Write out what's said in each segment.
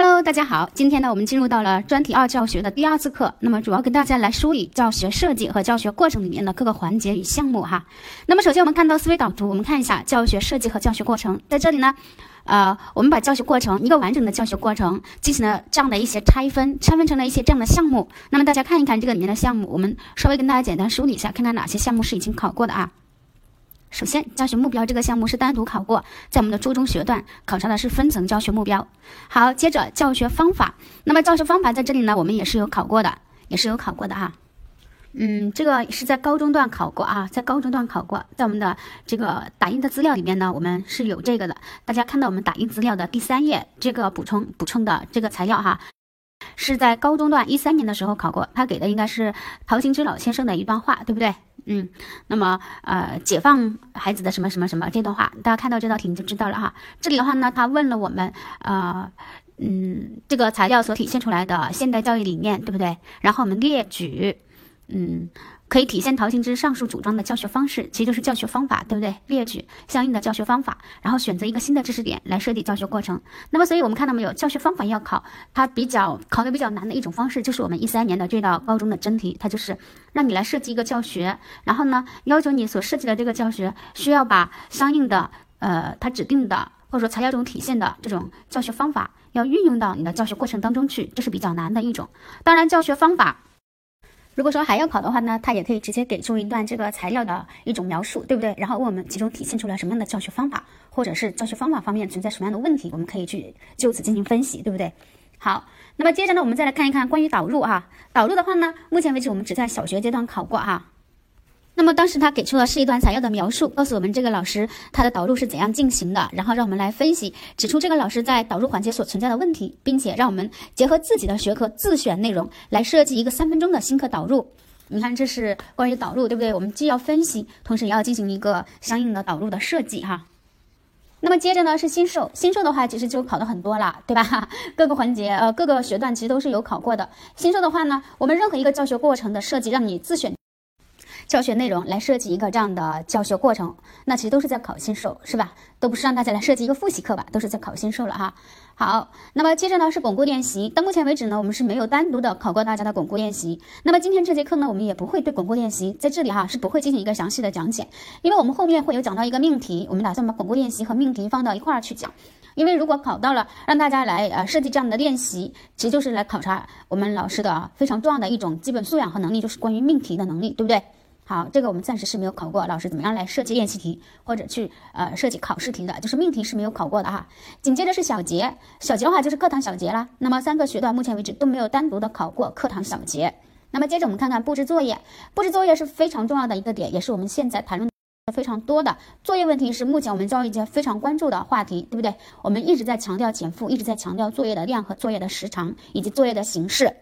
Hello，大家好，今天呢，我们进入到了专题二教学的第二次课。那么，主要跟大家来梳理教学设计和教学过程里面的各个环节与项目哈。那么，首先我们看到思维导图，我们看一下教学设计和教学过程。在这里呢，呃，我们把教学过程一个完整的教学过程进行了这样的一些拆分，拆分成了一些这样的项目。那么，大家看一看这个里面的项目，我们稍微跟大家简单梳理一下，看看哪些项目是已经考过的啊。首先，教学目标这个项目是单独考过，在我们的初中学段考察的是分层教学目标。好，接着教学方法，那么教学方法在这里呢，我们也是有考过的，也是有考过的哈。嗯，这个是在高中段考过啊，在高中段考过，在我们的这个打印的资料里面呢，我们是有这个的。大家看到我们打印资料的第三页，这个补充补充的这个材料哈。是在高中段一三年的时候考过，他给的应该是陶行知老先生的一段话，对不对？嗯，那么呃，解放孩子的什么什么什么这段话，大家看到这道题你就知道了哈。这里的话呢，他问了我们，呃，嗯，这个材料所体现出来的现代教育理念，对不对？然后我们列举，嗯。可以体现陶行知上述主张的教学方式，其实就是教学方法，对不对？列举相应的教学方法，然后选择一个新的知识点来设计教学过程。那么，所以我们看到没有，教学方法要考，它比较考的比较难的一种方式，就是我们一三年的这道高中的真题，它就是让你来设计一个教学，然后呢，要求你所设计的这个教学需要把相应的呃它指定的或者说材料中体现的这种教学方法要运用到你的教学过程当中去，这是比较难的一种。当然，教学方法。如果说还要考的话呢，他也可以直接给出一段这个材料的一种描述，对不对？然后问我们其中体现出了什么样的教学方法，或者是教学方法方面存在什么样的问题，我们可以去就此进行分析，对不对？好，那么接着呢，我们再来看一看关于导入啊，导入的话呢，目前为止我们只在小学阶段考过啊。那么当时他给出了是一段材料的描述，告诉我们这个老师他的导入是怎样进行的，然后让我们来分析，指出这个老师在导入环节所存在的问题，并且让我们结合自己的学科自选内容来设计一个三分钟的新课导入。你看，这是关于导入，对不对？我们既要分析，同时也要进行一个相应的导入的设计哈。那么接着呢是新授，新授的话其实就考的很多了，对吧？各个环节呃各个学段其实都是有考过的。新授的话呢，我们任何一个教学过程的设计，让你自选。教学内容来设计一个这样的教学过程，那其实都是在考新手，是吧？都不是让大家来设计一个复习课吧，都是在考新手了哈。好，那么接着呢是巩固练习。到目前为止呢，我们是没有单独的考过大家的巩固练习。那么今天这节课呢，我们也不会对巩固练习在这里哈是不会进行一个详细的讲解，因为我们后面会有讲到一个命题，我们打算把巩固练习和命题放到一块儿去讲。因为如果考到了，让大家来呃设计这样的练习，其实就是来考察我们老师的非常重要的一种基本素养和能力，就是关于命题的能力，对不对？好，这个我们暂时是没有考过，老师怎么样来设计练习题或者去呃设计考试题的，就是命题是没有考过的哈。紧接着是小节，小节的话就是课堂小节了。那么三个学段目前为止都没有单独的考过课堂小节。那么接着我们看看布置作业，布置作业是非常重要的一个点，也是我们现在谈论非常多的作业问题，是目前我们教育界非常关注的话题，对不对？我们一直在强调减负，一直在强调作业的量和作业的时长以及作业的形式。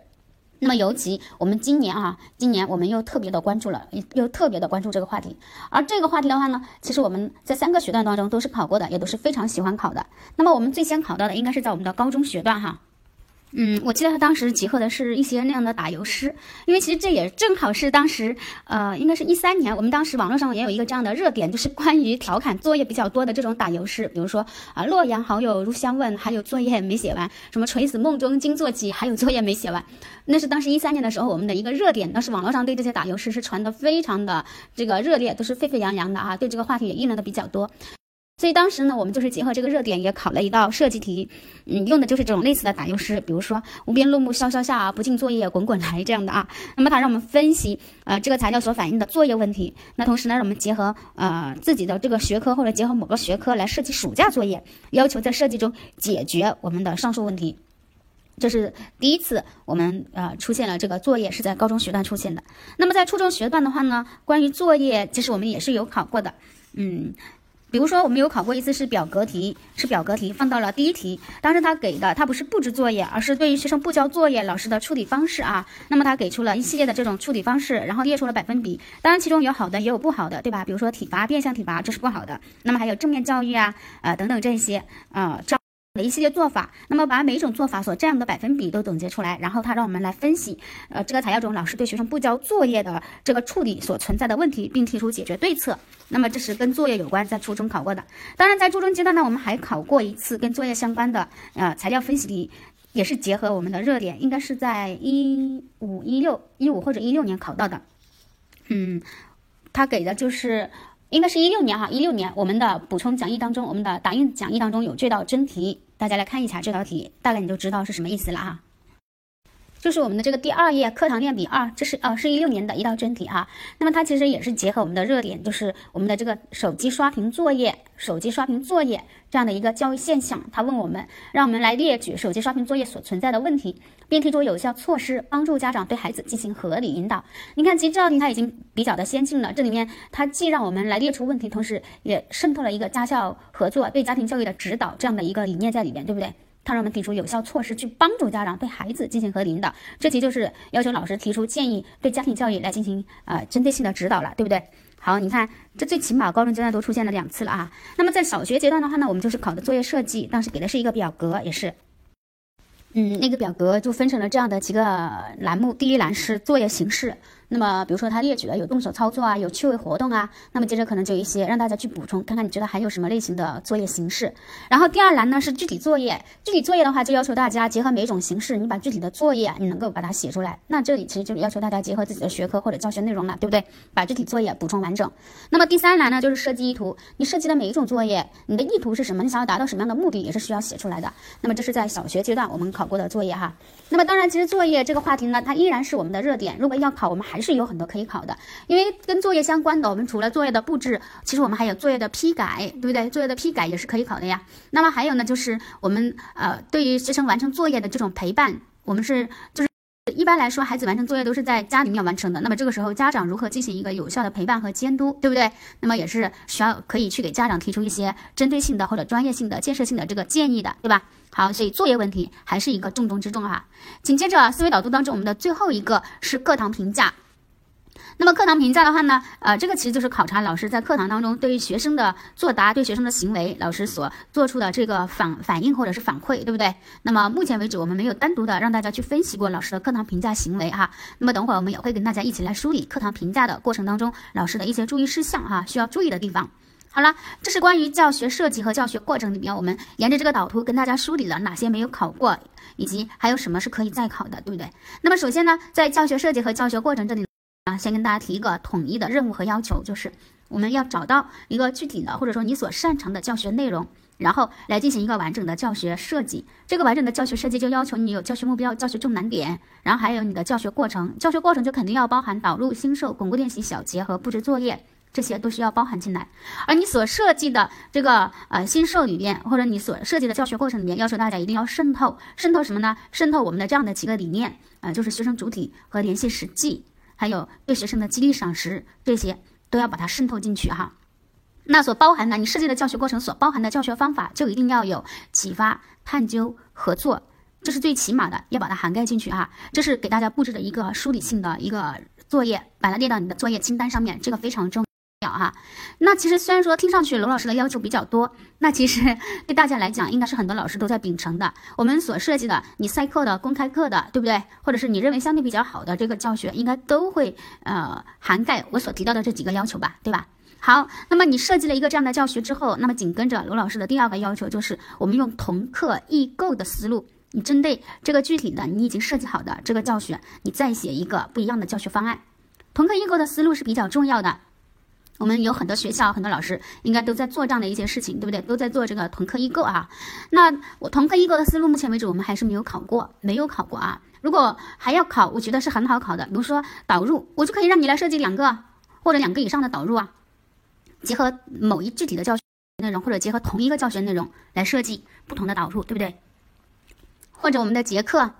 那么，尤其我们今年啊，今年我们又特别的关注了，又特别的关注这个话题。而这个话题的话呢，其实我们在三个学段当中都是考过的，也都是非常喜欢考的。那么我们最先考到的应该是在我们的高中学段哈。嗯，我记得他当时集合的是一些那样的打油诗，因为其实这也正好是当时，呃，应该是一三年，我们当时网络上也有一个这样的热点，就是关于调侃作业比较多的这种打油诗，比如说啊，洛阳好友如相问，还有作业没写完，什么垂死梦中惊坐起，还有作业没写完，那是当时一三年的时候我们的一个热点，当时网络上对这些打油诗是传的非常的这个热烈，都是沸沸扬扬的啊，对这个话题也议论的比较多。所以当时呢，我们就是结合这个热点，也考了一道设计题，嗯，用的就是这种类似的打油诗，比如说“无边落木萧萧下，不尽作业滚滚来”这样的啊。那么它让我们分析呃这个材料所反映的作业问题。那同时呢，让我们结合呃自己的这个学科或者结合某个学科来设计暑假作业，要求在设计中解决我们的上述问题。这是第一次我们呃出现了这个作业是在高中学段出现的。那么在初中学段的话呢，关于作业其实我们也是有考过的，嗯。比如说，我们有考过一次是表格题，是表格题放到了第一题。当时他给的他不是布置作业，而是对于学生不交作业老师的处理方式啊。那么他给出了一系列的这种处理方式，然后列出了百分比。当然其中有好的也有不好的，对吧？比如说体罚、变相体罚，这是不好的。那么还有正面教育啊，呃等等这些啊。的一系列做法，那么把每一种做法所占的百分比都总结出来，然后他让我们来分析，呃，这个材料中老师对学生不交作业的这个处理所存在的问题，并提出解决对策。那么这是跟作业有关，在初中考过的。当然，在初中阶段呢，我们还考过一次跟作业相关的呃材料分析题。也是结合我们的热点，应该是在一五一六一五或者一六年考到的。嗯，他给的就是应该是一六年哈，一六年我们的补充讲义当中，我们的打印讲义当中有这道真题，大家来看一下这道题，大概你就知道是什么意思了哈。就是我们的这个第二页课堂练笔二，这是呃是一六年的一道真题哈。那么它其实也是结合我们的热点，就是我们的这个手机刷屏作业、手机刷屏作业这样的一个教育现象。他问我们，让我们来列举手机刷屏作业所存在的问题，并提出有效措施，帮助家长对孩子进行合理引导。你看，其实这道题它已经比较的先进了。这里面它既让我们来列出问题，同时也渗透了一个家校合作、对家庭教育的指导这样的一个理念在里面，对不对？他让我们提出有效措施去帮助家长对孩子进行合理引导，这题就是要求老师提出建议，对家庭教育来进行呃针对性的指导了，对不对？好，你看这最起码高中阶段都出现了两次了啊。那么在小学阶段的话呢，我们就是考的作业设计，当时给的是一个表格，也是。嗯，那个表格就分成了这样的几个栏目。第一栏是作业形式，那么比如说他列举了有动手操作啊，有趣味活动啊，那么接着可能就有一些让大家去补充，看看你觉得还有什么类型的作业形式。然后第二栏呢是具体作业，具体作业的话就要求大家结合每一种形式，你把具体的作业你能够把它写出来。那这里其实就是要求大家结合自己的学科或者教学内容了，对不对？把具体作业补充完整。那么第三栏呢就是设计意图，你设计的每一种作业，你的意图是什么？你想要达到什么样的目的，也是需要写出来的。那么这是在小学阶段我们考过的作业哈。那么当然，其实作业这个话题呢，它依然是我们的热点。如果要考，我们还还是有很多可以考的，因为跟作业相关的，我们除了作业的布置，其实我们还有作业的批改，对不对？作业的批改也是可以考的呀。那么还有呢，就是我们呃，对于学生完成作业的这种陪伴，我们是就是。一般来说，孩子完成作业都是在家里面完成的。那么这个时候，家长如何进行一个有效的陪伴和监督，对不对？那么也是需要可以去给家长提出一些针对性的或者专业性的、建设性的这个建议的，对吧？好，所以作业问题还是一个重中之重哈。紧接着，思维导图当中，我们的最后一个是课堂评价。那么课堂评价的话呢，呃，这个其实就是考察老师在课堂当中对于学生的作答、对学生的行为，老师所做出的这个反反应或者是反馈，对不对？那么目前为止，我们没有单独的让大家去分析过老师的课堂评价行为哈。那么等会儿我们也会跟大家一起来梳理课堂评价的过程当中老师的一些注意事项哈，需要注意的地方。好了，这是关于教学设计和教学过程里面，我们沿着这个导图跟大家梳理了哪些没有考过，以及还有什么是可以再考的，对不对？那么首先呢，在教学设计和教学过程这里。啊，先跟大家提一个统一的任务和要求，就是我们要找到一个具体的，或者说你所擅长的教学内容，然后来进行一个完整的教学设计。这个完整的教学设计就要求你有教学目标、教学重难点，然后还有你的教学过程。教学过程就肯定要包含导入、新授、巩固练习、小结和布置作业，这些都需要包含进来。而你所设计的这个呃新授里面，或者你所设计的教学过程里面，要求大家一定要渗透，渗透什么呢？渗透我们的这样的几个理念，呃，就是学生主体和联系实际。还有对学生的激励赏识，这些都要把它渗透进去哈。那所包含的，你设计的教学过程所包含的教学方法，就一定要有启发、探究、合作，这是最起码的，要把它涵盖进去哈。这是给大家布置的一个梳理性的一个作业，把它列到你的作业清单上面，这个非常重。表哈，那其实虽然说听上去龙老师的要求比较多，那其实 对大家来讲，应该是很多老师都在秉承的。我们所设计的，你赛课的、公开课的，对不对？或者是你认为相对比较好的这个教学，应该都会呃涵盖我所提到的这几个要求吧，对吧？好，那么你设计了一个这样的教学之后，那么紧跟着罗老师的第二个要求就是，我们用同课异构的思路，你针对这个具体的你已经设计好的这个教学，你再写一个不一样的教学方案。同课异构的思路是比较重要的。我们有很多学校，很多老师应该都在做这样的一些事情，对不对？都在做这个同课异构啊。那我同课异构的思路，目前为止我们还是没有考过，没有考过啊。如果还要考，我觉得是很好考的。比如说导入，我就可以让你来设计两个或者两个以上的导入啊，结合某一具体的教学内容，或者结合同一个教学内容来设计不同的导入，对不对？或者我们的节课、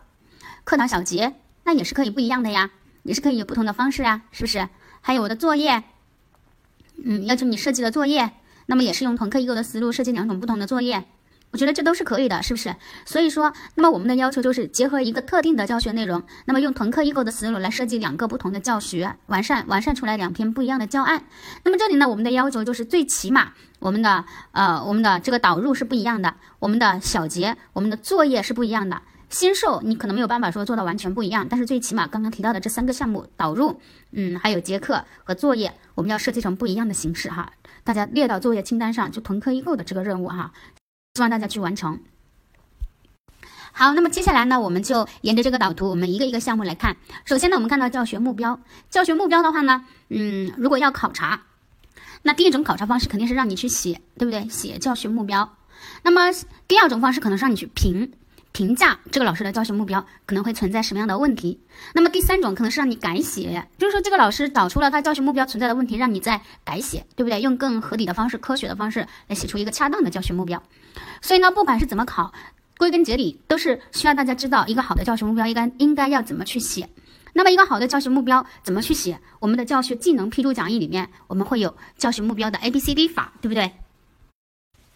课堂小结，那也是可以不一样的呀，也是可以有不同的方式啊，是不是？还有我的作业。嗯，要求你设计的作业，那么也是用同课异构的思路设计两种不同的作业，我觉得这都是可以的，是不是？所以说，那么我们的要求就是结合一个特定的教学内容，那么用同课异构的思路来设计两个不同的教学，完善完善出来两篇不一样的教案。那么这里呢，我们的要求就是最起码我们的呃我们的这个导入是不一样的，我们的小结，我们的作业是不一样的。新售你可能没有办法说做到完全不一样，但是最起码刚刚提到的这三个项目导入，嗯，还有结课和作业，我们要设计成不一样的形式哈，大家列到作业清单上，就同课异构的这个任务哈，希望大家去完成。好，那么接下来呢，我们就沿着这个导图，我们一个一个项目来看。首先呢，我们看到教学目标。教学目标的话呢，嗯，如果要考察，那第一种考察方式肯定是让你去写，对不对？写教学目标。那么第二种方式可能是让你去评评价这个老师的教学目标可能会存在什么样的问题。那么第三种可能是让你改写，就是说这个老师找出了他教学目标存在的问题，让你再改写，对不对？用更合理的方式、科学的方式来写出一个恰当的教学目标。所以呢，不管是怎么考。归根结底都是需要大家知道一个好的教学目标应该应该要怎么去写。那么一个好的教学目标怎么去写？我们的教学技能批注讲义里面我们会有教学目标的 A B C D 法，对不对？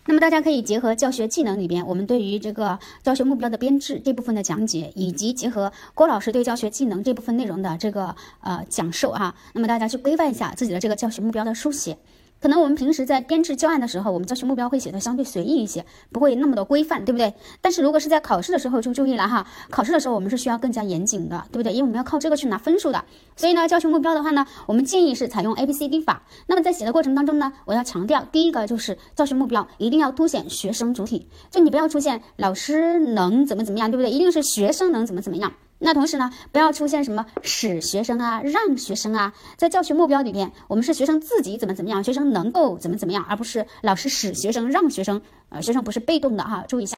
那么大家可以结合教学技能里边我们对于这个教学目标的编制这部分的讲解，以及结合郭老师对教学技能这部分内容的这个呃讲授哈，那么大家去规范一下自己的这个教学目标的书写。可能我们平时在编制教案的时候，我们教学目标会写的相对随意一些，不会那么的规范，对不对？但是如果是在考试的时候就注意了哈，考试的时候我们是需要更加严谨的，对不对？因为我们要靠这个去拿分数的。所以呢，教学目标的话呢，我们建议是采用 A B C D 法。那么在写的过程当中呢，我要强调，第一个就是教学目标一定要凸显学生主体，就你不要出现老师能怎么怎么样，对不对？一定是学生能怎么怎么样。那同时呢，不要出现什么使学生啊、让学生啊，在教学目标里面，我们是学生自己怎么怎么样，学生能够怎么怎么样，而不是老师使学生让学生，呃，学生不是被动的哈，注意一下，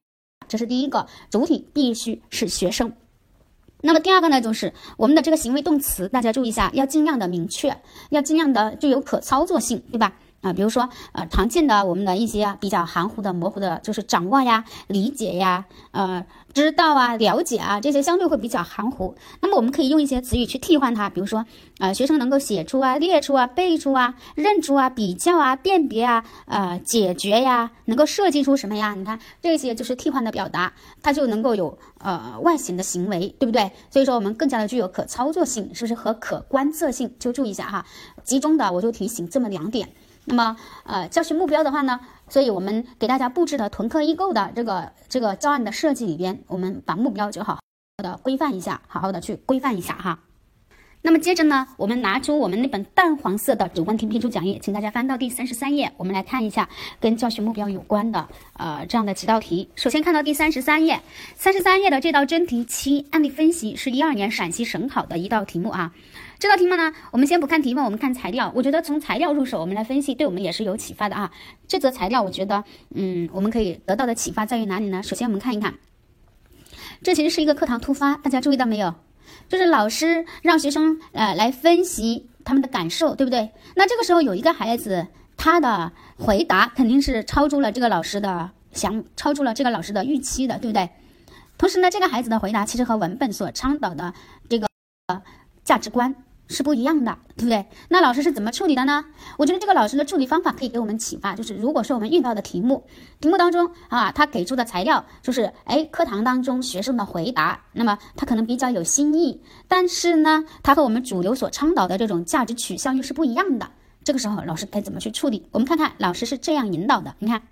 这是第一个，主体必须是学生。那么第二个呢，就是我们的这个行为动词，大家注意一下，要尽量的明确，要尽量的具有可操作性，对吧？啊，比如说，呃，常见的我们的一些比较含糊的、模糊的，就是掌握呀、理解呀、呃，知道啊、了解啊，这些相对会比较含糊。那么我们可以用一些词语去替换它，比如说，呃，学生能够写出啊、列出啊、背出啊、认出啊、比较啊、辨别啊、呃，解决呀，能够设计出什么呀？你看这些就是替换的表达，它就能够有呃外显的行为，对不对？所以说我们更加的具有可操作性，是不是和可观测性？就注意一下哈，集中的我就提醒这么两点。那么，呃，教学目标的话呢，所以我们给大家布置的囤课易购的这个这个教案的设计里边，我们把目标就好好的规范一下，好好的去规范一下哈。那么接着呢，我们拿出我们那本淡黄色的主观题批注讲义，请大家翻到第三十三页，我们来看一下跟教学目标有关的呃这样的几道题。首先看到第三十三页，三十三页的这道真题七案例分析是一二年陕西省考的一道题目啊。这道题目呢，我们先不看题目，我们看材料。我觉得从材料入手，我们来分析，对我们也是有启发的啊。这则材料，我觉得，嗯，我们可以得到的启发在于哪里呢？首先，我们看一看，这其实是一个课堂突发，大家注意到没有？就是老师让学生呃来分析他们的感受，对不对？那这个时候有一个孩子，他的回答肯定是超出了这个老师的想，超出了这个老师的预期的，对不对？同时呢，这个孩子的回答其实和文本所倡导的这个价值观。是不一样的，对不对？那老师是怎么处理的呢？我觉得这个老师的处理方法可以给我们启发，就是如果说我们遇到的题目，题目当中啊，他给出的材料就是，哎，课堂当中学生的回答，那么他可能比较有新意，但是呢，他和我们主流所倡导的这种价值取向又是不一样的。这个时候，老师该怎么去处理？我们看看老师是这样引导的，你看。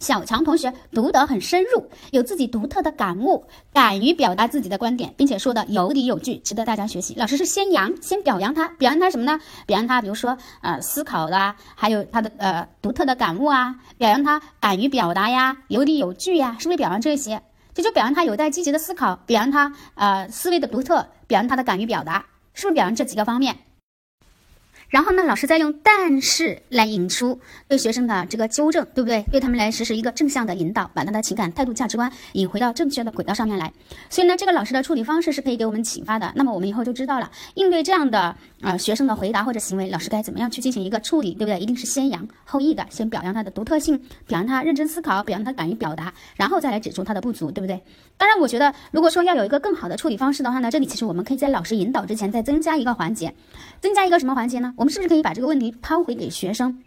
小强同学读得很深入，有自己独特的感悟，敢于表达自己的观点，并且说的有理有据，值得大家学习。老师是先扬，先表扬他，表扬他什么呢？表扬他，比如说呃思考的，还有他的呃独特的感悟啊，表扬他敢于表达呀，有理有据呀，是不是表扬这些？这就表扬他有待积极的思考，表扬他呃思维的独特，表扬他的敢于表达，是不是表扬这几个方面？然后呢，老师再用但是来引出对学生的这个纠正，对不对？对他们来实施一个正向的引导，把他的情感、态度、价值观引回到正确的轨道上面来。所以呢，这个老师的处理方式是可以给我们启发的。那么我们以后就知道了，应对这样的啊学生的回答或者行为，老师该怎么样去进行一个处理，对不对？一定是先扬后抑的，先表扬他的独特性，表扬他认真思考，表扬他敢于表达，然后再来指出他的不足，对不对？当然，我觉得如果说要有一个更好的处理方式的话呢，这里其实我们可以在老师引导之前再增加一个环节，增加一个什么环节呢？我们是不是可以把这个问题？抛回给学生，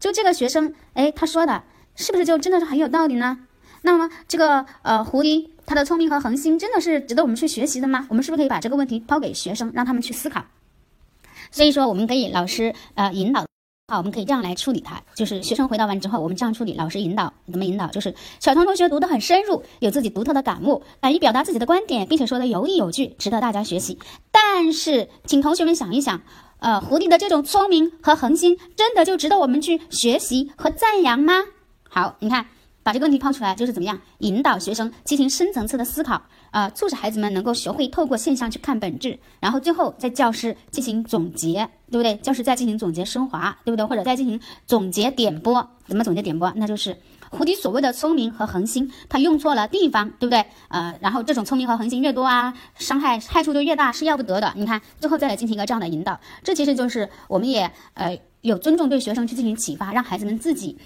就这个学生，哎，他说的是不是就真的是很有道理呢？那么这个呃狐狸，它的聪明和恒心真的是值得我们去学习的吗？我们是不是可以把这个问题抛给学生，让他们去思考？所以说，我们可以老师呃引导，好，我们可以这样来处理它，就是学生回答完之后，我们这样处理。老师引导怎么引导？就是小唐同学读得很深入，有自己独特的感悟，敢于表达自己的观点，并且说的有理有据，值得大家学习。但是，请同学们想一想。呃，狐狸的这种聪明和恒心，真的就值得我们去学习和赞扬吗？好，你看。把这个问题抛出来，就是怎么样引导学生进行深层次的思考，啊，促使孩子们能够学会透过现象去看本质，然后最后在教师进行总结，对不对？教师再进行总结升华，对不对？或者再进行总结点拨，怎么总结点拨？那就是胡迪所谓的聪明和恒心，他用错了地方，对不对？呃，然后这种聪明和恒心越多啊，伤害害处就越大，是要不得的。你看最后再来进行一个这样的引导，这其实就是我们也呃有尊重对学生去进行启发，让孩子们自己。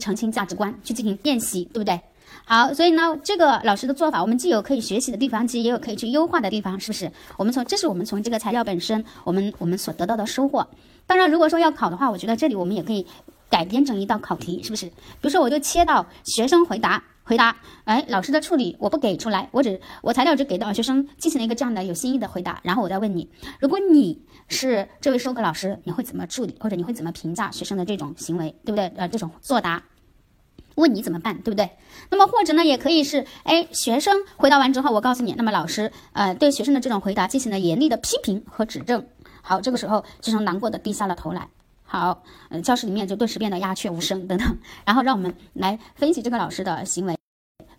澄清价值观，去进行辨析，对不对？好，所以呢，这个老师的做法，我们既有可以学习的地方，其实也有可以去优化的地方，是不是？我们从这是我们从这个材料本身，我们我们所得到的收获。当然，如果说要考的话，我觉得这里我们也可以改编成一道考题，是不是？比如说，我就切到学生回答，回答，哎，老师的处理我不给出来，我只我材料只给到学生进行了一个这样的有新意的回答，然后我再问你，如果你是这位授课老师，你会怎么处理，或者你会怎么评价学生的这种行为，对不对？呃，这种作答。问你怎么办，对不对？那么或者呢，也可以是，哎，学生回答完之后，我告诉你，那么老师，呃，对学生的这种回答进行了严厉的批评和指正。好，这个时候学生难过的低下了头来。好，呃，教室里面就顿时变得鸦雀无声等等。然后让我们来分析这个老师的行为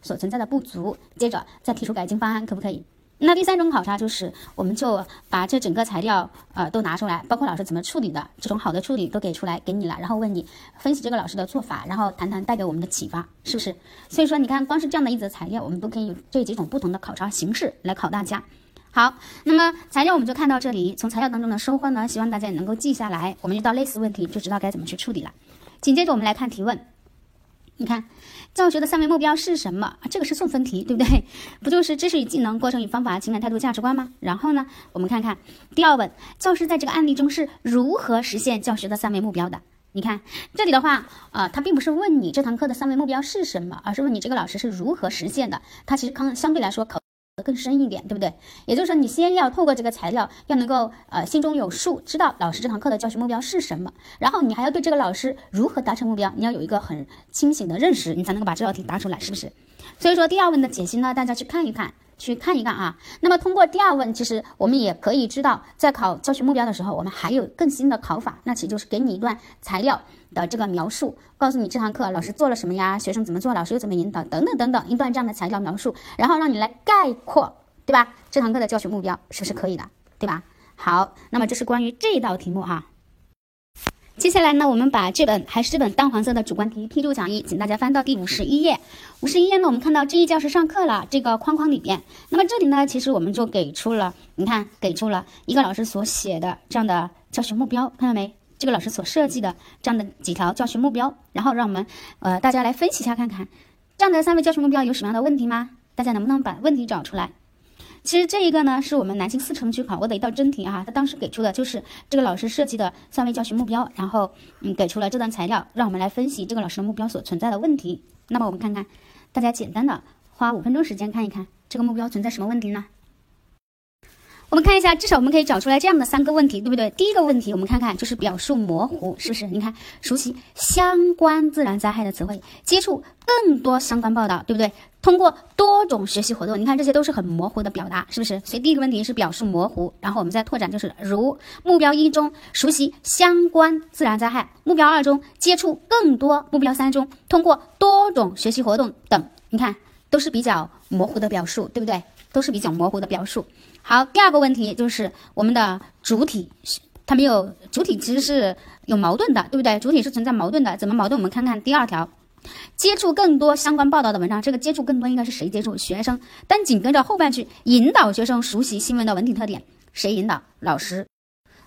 所存在的不足，接着再提出改进方案，可不可以？那第三种考察就是，我们就把这整个材料，呃，都拿出来，包括老师怎么处理的，这种好的处理都给出来给你了，然后问你分析这个老师的做法，然后谈谈带给我们的启发，是不是？所以说，你看，光是这样的一则材料，我们都可以有这几种不同的考察形式来考大家。好，那么材料我们就看到这里，从材料当中的收获呢，希望大家也能够记下来，我们遇到类似问题就知道该怎么去处理了。紧接着我们来看提问。你看，教学的三维目标是什么啊？这个是送分题，对不对？不就是知识与技能、过程与方法、情感态度、价值观吗？然后呢，我们看看第二问，教师在这个案例中是如何实现教学的三维目标的？你看这里的话，呃，他并不是问你这堂课的三维目标是什么，而是问你这个老师是如何实现的。他其实刚相对来说考。更深一点，对不对？也就是说，你先要透过这个材料，要能够呃心中有数，知道老师这堂课的教学目标是什么，然后你还要对这个老师如何达成目标，你要有一个很清醒的认识，你才能够把这道题答出来，是不是？所以说第二问的解析呢，大家去看一看。去看一看啊，那么通过第二问，其实我们也可以知道，在考教学目标的时候，我们还有更新的考法，那其实就是给你一段材料的这个描述，告诉你这堂课老师做了什么呀，学生怎么做，老师又怎么引导，等等等等一段这样的材料描述，然后让你来概括，对吧？这堂课的教学目标是不是可以的，对吧？好，那么这是关于这道题目哈。接下来呢，我们把这本还是这本淡黄色的主观题批注讲义，请大家翻到第五十一页。五十一页呢，我们看到知意教师上课了这个框框里边，那么这里呢，其实我们就给出了，你看，给出了一个老师所写的这样的教学目标，看到没？这个老师所设计的这样的几条教学目标，然后让我们呃大家来分析一下，看看这样的三位教学目标有什么样的问题吗？大家能不能把问题找出来？其实这一个呢，是我们南京四城区考过的一道真题啊。他当时给出的就是这个老师设计的三维教学目标，然后嗯给出了这段材料，让我们来分析这个老师的目标所存在的问题。那么我们看看，大家简单的花五分钟时间看一看这个目标存在什么问题呢？我们看一下，至少我们可以找出来这样的三个问题，对不对？第一个问题，我们看看就是表述模糊，是不是？你看，熟悉相关自然灾害的词汇，接触更多相关报道，对不对？通过多种学习活动，你看这些都是很模糊的表达，是不是？所以第一个问题是表述模糊，然后我们再拓展，就是如目标一中熟悉相关自然灾害，目标二中接触更多，目标三中通过多种学习活动等，你看都是比较模糊的表述，对不对？都是比较模糊的表述。好，第二个问题就是我们的主体，它没有主体，其实是有矛盾的，对不对？主体是存在矛盾的，怎么矛盾？我们看看第二条，接触更多相关报道的文章，这个接触更多应该是谁接触？学生。但紧跟着后半句，引导学生熟悉新闻的文体特点，谁引导？老师。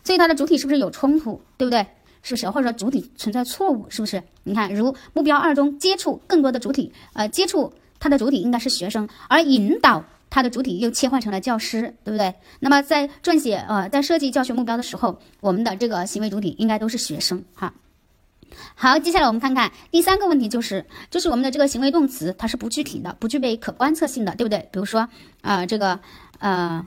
所以它的主体是不是有冲突？对不对？是不是？或者说主体存在错误？是不是？你看，如目标二中接触更多的主体，呃，接触它的主体应该是学生，而引导。它的主体又切换成了教师，对不对？那么在撰写呃，在设计教学目标的时候，我们的这个行为主体应该都是学生哈。好，接下来我们看看第三个问题，就是就是我们的这个行为动词它是不具体的，不具备可观测性的，对不对？比如说呃这个呃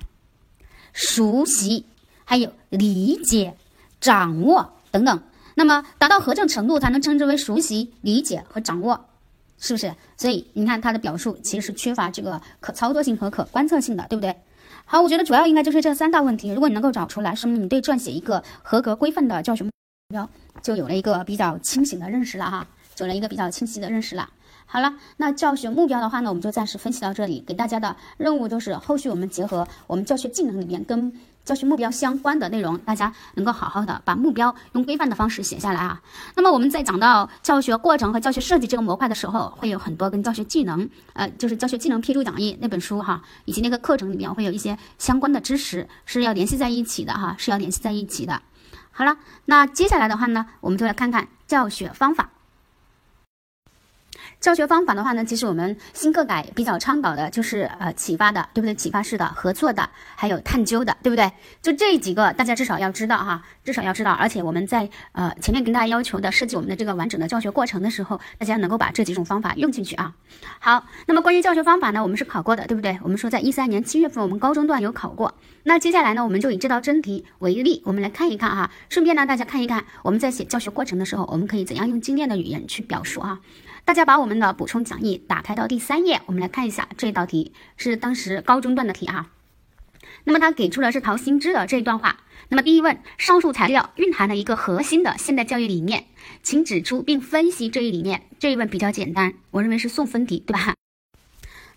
熟悉，还有理解、掌握等等，那么达到何种程度才能称之为熟悉、理解和掌握？是不是？所以你看它的表述其实是缺乏这个可操作性和可观测性的，对不对？好，我觉得主要应该就是这三大问题。如果你能够找出来，说明你对撰写一个合格规范的教学目标就有了一个比较清醒的认识了哈，有了一个比较清晰的认识了。好了，那教学目标的话呢，我们就暂时分析到这里。给大家的任务就是后续我们结合我们教学技能里面跟教学目标相关的内容，大家能够好好的把目标用规范的方式写下来啊。那么我们在讲到教学过程和教学设计这个模块的时候，会有很多跟教学技能，呃，就是教学技能批注讲义那本书哈，以及那个课程里面会有一些相关的知识是要联系在一起的哈，是要联系在一起的。好了，那接下来的话呢，我们就来看看教学方法。教学方法的话呢，其实我们新课改比较倡导的就是呃启发的，对不对？启发式的、合作的，还有探究的，对不对？就这几个，大家至少要知道哈，至少要知道。而且我们在呃前面跟大家要求的设计我们的这个完整的教学过程的时候，大家能够把这几种方法用进去啊。好，那么关于教学方法呢，我们是考过的，对不对？我们说在一三年七月份我们高中段有考过。那接下来呢，我们就以这道真题为例，我们来看一看哈。顺便呢，大家看一看我们在写教学过程的时候，我们可以怎样用精炼的语言去表述啊。大家把我们的补充讲义打开到第三页，我们来看一下这道题是当时高中段的题哈。那么它给出的是陶行知的这一段话。那么第一问，上述材料蕴含了一个核心的现代教育理念，请指出并分析这一理念。这一问比较简单，我认为是送分题，对吧？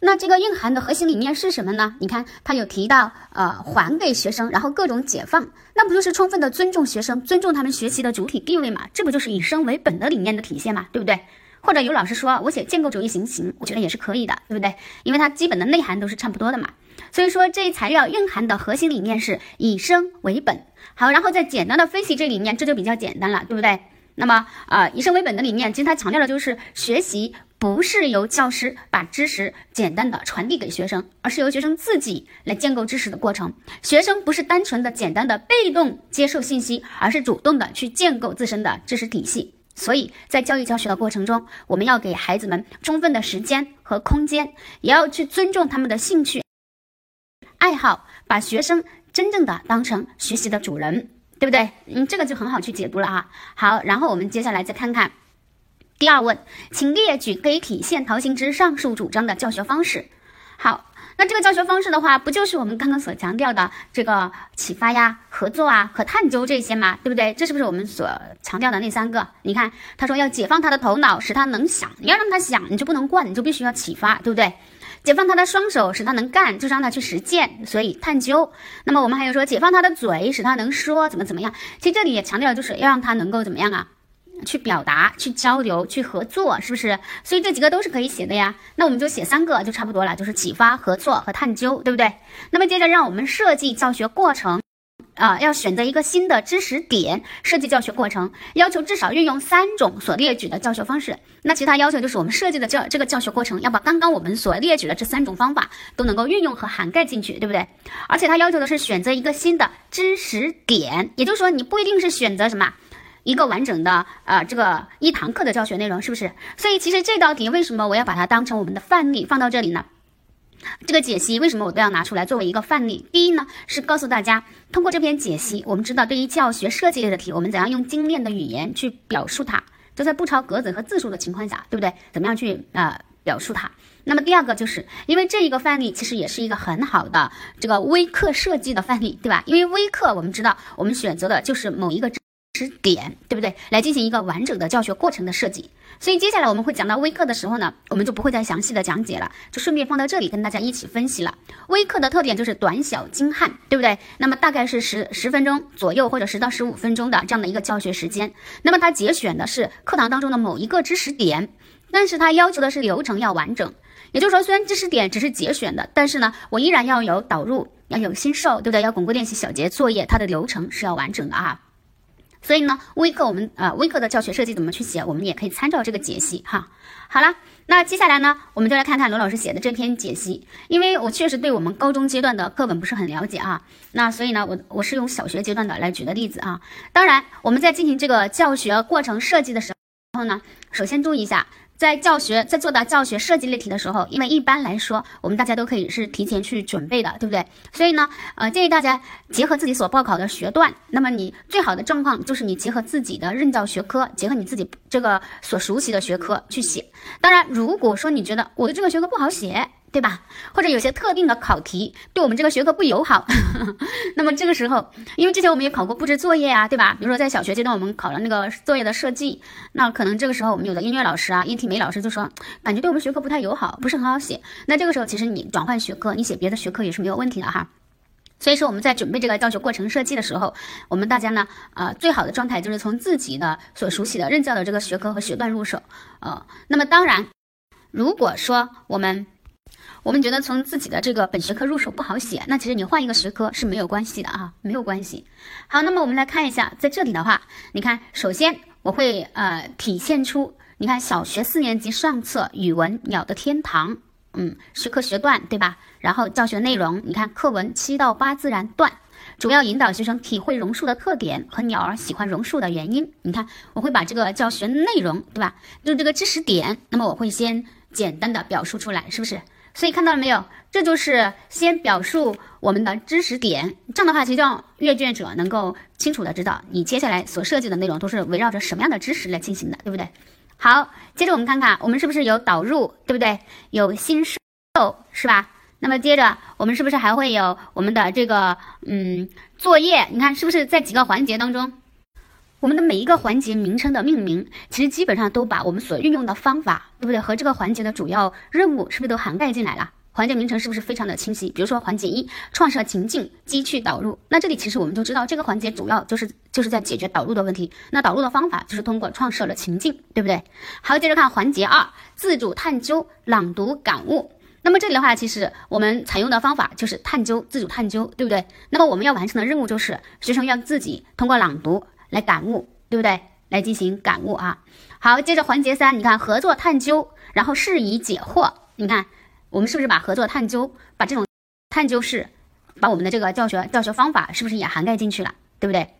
那这个蕴含的核心理念是什么呢？你看它有提到，呃，还给学生，然后各种解放，那不就是充分的尊重学生，尊重他们学习的主体地位嘛？这不就是以生为本的理念的体现嘛？对不对？或者有老师说我写建构主义行不行？我觉得也是可以的，对不对？因为它基本的内涵都是差不多的嘛。所以说这一材料蕴含的核心理念是以生为本。好，然后再简单的分析这理念，这就比较简单了，对不对？那么啊，以生为本的理念，其实它强调的就是学习不是由教师把知识简单的传递给学生，而是由学生自己来建构知识的过程。学生不是单纯的简单的被动接受信息，而是主动的去建构自身的知识体系。所以在教育教学的过程中，我们要给孩子们充分的时间和空间，也要去尊重他们的兴趣、爱好，把学生真正的当成学习的主人，对不对？嗯，这个就很好去解读了啊。好，然后我们接下来再看看第二问，请列举可以体现陶行知上述主张的教学方式。好。那这个教学方式的话，不就是我们刚刚所强调的这个启发呀、合作啊和探究这些嘛？对不对？这是不是我们所强调的那三个？你看，他说要解放他的头脑，使他能想。你要让他想，你就不能惯，你就必须要启发，对不对？解放他的双手，使他能干，就是让他去实践。所以探究。那么我们还有说，解放他的嘴，使他能说，怎么怎么样？其实这里也强调，就是要让他能够怎么样啊？去表达、去交流、去合作，是不是？所以这几个都是可以写的呀。那我们就写三个就差不多了，就是启发、合作和探究，对不对？那么接着让我们设计教学过程，啊，要选择一个新的知识点设计教学过程，要求至少运用三种所列举的教学方式。那其他要求就是我们设计的教这个教学过程要把刚刚我们所列举的这三种方法都能够运用和涵盖进去，对不对？而且它要求的是选择一个新的知识点，也就是说你不一定是选择什么。一个完整的呃，这个一堂课的教学内容是不是？所以其实这道题为什么我要把它当成我们的范例放到这里呢？这个解析为什么我都要拿出来作为一个范例？第一呢，是告诉大家，通过这篇解析，我们知道对于教学设计类的题，我们怎样用精炼的语言去表述它，就在不超格子和字数的情况下，对不对？怎么样去呃表述它？那么第二个就是因为这一个范例其实也是一个很好的这个微课设计的范例，对吧？因为微课我们知道我们选择的就是某一个。知识点对不对？来进行一个完整的教学过程的设计。所以接下来我们会讲到微课的时候呢，我们就不会再详细的讲解了，就顺便放到这里跟大家一起分析了。微课的特点就是短小精悍，对不对？那么大概是十十分钟左右，或者十到十五分钟的这样的一个教学时间。那么它节选的是课堂当中的某一个知识点，但是它要求的是流程要完整。也就是说，虽然知识点只是节选的，但是呢，我依然要有导入，要有新授，对不对？要巩固练习小节作业，它的流程是要完整的啊。所以呢，微课我们呃微课的教学设计怎么去写，我们也可以参照这个解析哈。好了，那接下来呢，我们就来看看罗老师写的这篇解析，因为我确实对我们高中阶段的课本不是很了解啊，那所以呢，我我是用小学阶段的来举的例子啊。当然，我们在进行这个教学过程设计的时候呢，首先注意一下。在教学在做到教学设计类题的时候，因为一般来说，我们大家都可以是提前去准备的，对不对？所以呢，呃，建议大家结合自己所报考的学段，那么你最好的状况就是你结合自己的任教学科，结合你自己这个所熟悉的学科去写。当然，如果说你觉得我的这个学科不好写，对吧？或者有些特定的考题对我们这个学科不友好，那么这个时候，因为之前我们也考过布置作业啊，对吧？比如说在小学阶段我们考了那个作业的设计，那可能这个时候我们有的音乐老师啊、音体美老师就说，感觉对我们学科不太友好，不是很好写。那这个时候其实你转换学科，你写别的学科也是没有问题的哈。所以说我们在准备这个教学过程设计的时候，我们大家呢，呃，最好的状态就是从自己的所熟悉的任教的这个学科和学段入手，呃，那么当然，如果说我们我们觉得从自己的这个本学科入手不好写，那其实你换一个学科是没有关系的啊，没有关系。好，那么我们来看一下，在这里的话，你看，首先我会呃体现出，你看小学四年级上册语文《鸟的天堂》，嗯，学科学段对吧？然后教学内容，你看课文七到八自然段，主要引导学生体会榕树的特点和鸟儿喜欢榕树的原因。你看，我会把这个教学内容对吧？就这个知识点，那么我会先简单的表述出来，是不是？所以看到了没有？这就是先表述我们的知识点，这样的话，其实让阅卷者能够清楚的知道你接下来所设计的内容都是围绕着什么样的知识来进行的，对不对？好，接着我们看看，我们是不是有导入，对不对？有新授，是吧？那么接着我们是不是还会有我们的这个嗯作业？你看是不是在几个环节当中？我们的每一个环节名称的命名，其实基本上都把我们所运用的方法，对不对？和这个环节的主要任务，是不是都涵盖进来了？环节名称是不是非常的清晰？比如说环节一，创设情境，机去导入。那这里其实我们就知道，这个环节主要就是就是在解决导入的问题。那导入的方法就是通过创设了情境，对不对？好，接着看环节二，自主探究，朗读感悟。那么这里的话，其实我们采用的方法就是探究，自主探究，对不对？那么我们要完成的任务就是学生要自己通过朗读。来感悟，对不对？来进行感悟啊。好，接着环节三，你看合作探究，然后释疑解惑。你看，我们是不是把合作探究，把这种探究式，把我们的这个教学教学方法是不是也涵盖进去了？对不对？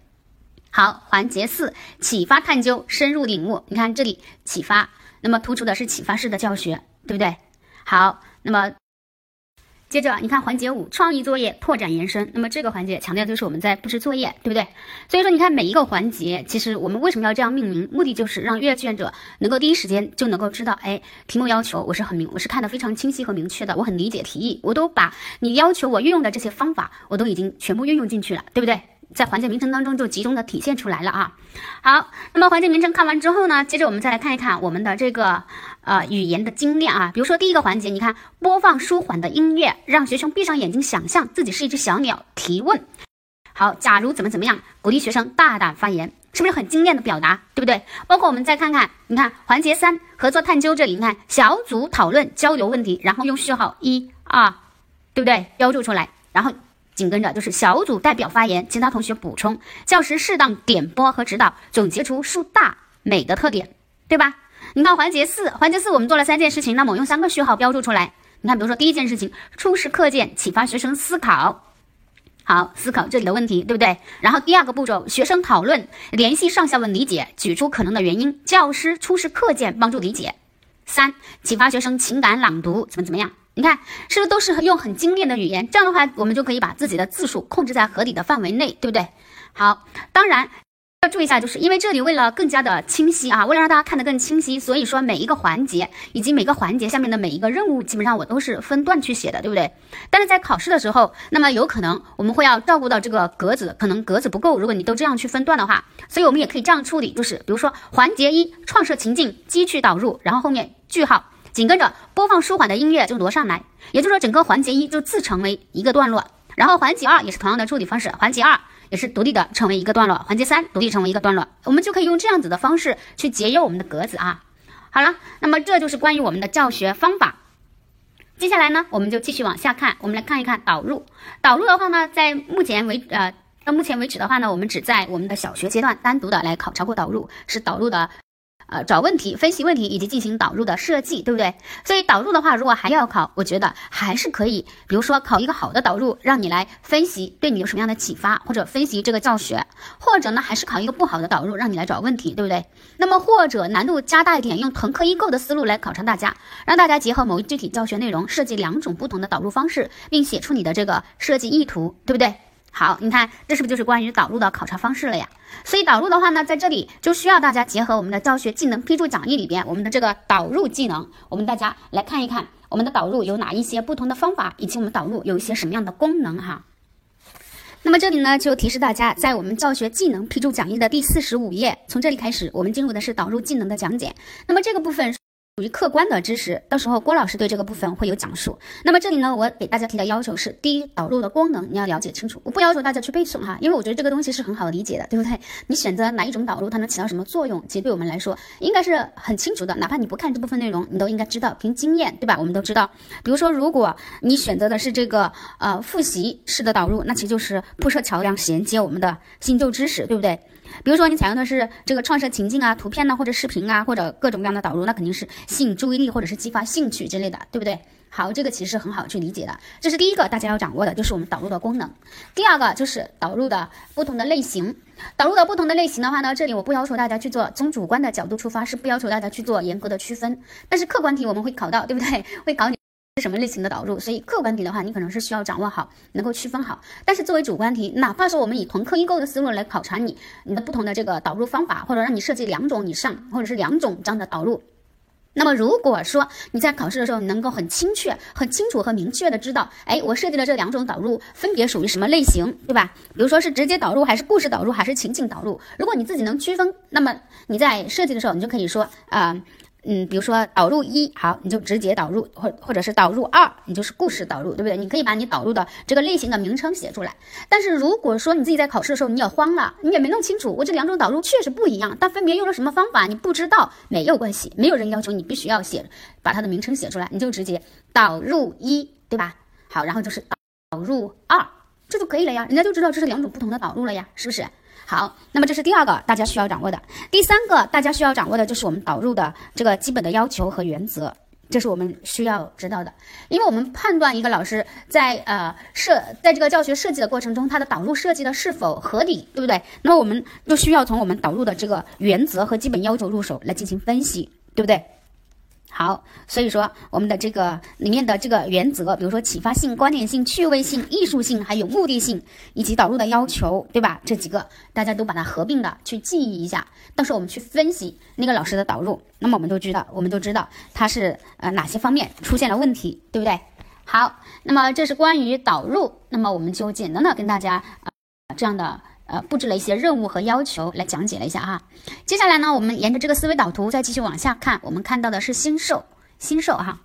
好，环节四，启发探究，深入领悟。你看这里启发，那么突出的是启发式的教学，对不对？好，那么。接着，你看环节五，创意作业拓展延伸。那么这个环节强调就是我们在布置作业，对不对？所以说，你看每一个环节，其实我们为什么要这样命名？目的就是让阅卷者能够第一时间就能够知道，哎，题目要求我是很明，我是看的非常清晰和明确的，我很理解题意，我都把你要求我运用的这些方法，我都已经全部运用进去了，对不对？在环节名称当中就集中的体现出来了啊。好，那么环节名称看完之后呢，接着我们再来看一看我们的这个呃语言的精炼啊。比如说第一个环节，你看播放舒缓的音乐，让学生闭上眼睛想象自己是一只小鸟，提问。好，假如怎么怎么样，鼓励学生大胆发言，是不是很精炼的表达，对不对？包括我们再看看，你看环节三合作探究这里，你看小组讨论交流问题，然后用序号一二，对不对？标注出来，然后。紧跟着就是小组代表发言，其他同学补充，教师适当点拨和指导，总结出树大美的特点，对吧？你看环节四，环节四我们做了三件事情，那么我用三个序号标注出来。你看，比如说第一件事情，初识课件，启发学生思考，好，思考这里的问题，对不对？然后第二个步骤，学生讨论，联系上下文理解，举出可能的原因，教师出示课件帮助理解。三，启发学生情感朗读，怎么怎么样？你看，是不是都是用很精炼的语言？这样的话，我们就可以把自己的字数控制在合理的范围内，对不对？好，当然要注意一下，就是因为这里为了更加的清晰啊，为了让大家看得更清晰，所以说每一个环节以及每个环节下面的每一个任务，基本上我都是分段去写的，对不对？但是在考试的时候，那么有可能我们会要照顾到这个格子，可能格子不够。如果你都这样去分段的话，所以我们也可以这样处理，就是比如说环节一，创设情境，机去导入，然后后面句号。紧跟着播放舒缓的音乐就挪上来，也就是说整个环节一就自成为一个段落，然后环节二也是同样的处理方式，环节二也是独立的成为一个段落，环节三独立成为一个段落，我们就可以用这样子的方式去节约我们的格子啊。好了，那么这就是关于我们的教学方法。接下来呢，我们就继续往下看，我们来看一看导入。导入的话呢，在目前为呃到目前为止的话呢，我们只在我们的小学阶段单独的来考察过导入，是导入的。呃，找问题、分析问题以及进行导入的设计，对不对？所以导入的话，如果还要考，我觉得还是可以，比如说考一个好的导入，让你来分析，对你有什么样的启发，或者分析这个教学，或者呢，还是考一个不好的导入，让你来找问题，对不对？那么或者难度加大一点，用腾课一构的思路来考察大家，让大家结合某一具体教学内容，设计两种不同的导入方式，并写出你的这个设计意图，对不对？好，你看这是不是就是关于导入的考察方式了呀？所以导入的话呢，在这里就需要大家结合我们的教学技能批注讲义里边，我们的这个导入技能，我们大家来看一看我们的导入有哪一些不同的方法，以及我们导入有一些什么样的功能哈。那么这里呢，就提示大家，在我们教学技能批注讲义的第四十五页，从这里开始，我们进入的是导入技能的讲解。那么这个部分。属于客观的知识，到时候郭老师对这个部分会有讲述。那么这里呢，我给大家提的要求是：第一，导入的功能你要了解清楚。我不要求大家去背诵哈，因为我觉得这个东西是很好理解的，对不对？你选择哪一种导入，它能起到什么作用，其实对我们来说应该是很清楚的。哪怕你不看这部分内容，你都应该知道，凭经验，对吧？我们都知道，比如说，如果你选择的是这个呃复习式的导入，那其实就是铺设桥梁，衔接我们的新旧知识，对不对？比如说你采用的是这个创设情境啊、图片呢，或者视频啊，或者各种各样的导入，那肯定是吸引注意力或者是激发兴趣之类的，对不对？好，这个其实很好去理解的。这是第一个大家要掌握的，就是我们导入的功能。第二个就是导入的不同的类型。导入的不同的类型的话呢，这里我不要求大家去做，从主观的角度出发是不要求大家去做严格的区分，但是客观题我们会考到，对不对？会考你。是什么类型的导入？所以客观题的话，你可能是需要掌握好，能够区分好。但是作为主观题，哪怕说我们以同课异构的思路来考察你，你的不同的这个导入方法，或者让你设计两种以上，或者是两种这样的导入。那么如果说你在考试的时候，你能够很精确、很清楚和明确的知道，哎，我设计的这两种导入分别属于什么类型，对吧？比如说是直接导入，还是故事导入，还是情景导入？如果你自己能区分，那么你在设计的时候，你就可以说啊。嗯，比如说导入一，好，你就直接导入，或或者是导入二，你就是故事导入，对不对？你可以把你导入的这个类型的名称写出来。但是如果说你自己在考试的时候你也慌了，你也没弄清楚，我这两种导入确实不一样，但分别用了什么方法，你不知道，没有关系，没有人要求你必须要写，把它的名称写出来，你就直接导入一，对吧？好，然后就是导入二，这就可以了呀，人家就知道这是两种不同的导入了呀，是不是？好，那么这是第二个大家需要掌握的。第三个大家需要掌握的就是我们导入的这个基本的要求和原则，这是我们需要知道的。因为我们判断一个老师在呃设在这个教学设计的过程中，他的导入设计的是否合理，对不对？那么我们就需要从我们导入的这个原则和基本要求入手来进行分析，对不对？好，所以说我们的这个里面的这个原则，比如说启发性、观点性、趣味性、艺术性，还有目的性，以及导入的要求，对吧？这几个大家都把它合并的去记忆一下。到时候我们去分析那个老师的导入，那么我们都知道，我们都知道他是呃哪些方面出现了问题，对不对？好，那么这是关于导入，那么我们就简单的跟大家呃这样的。呃，布置了一些任务和要求来讲解了一下哈。接下来呢，我们沿着这个思维导图再继续往下看，我们看到的是新兽，新兽哈。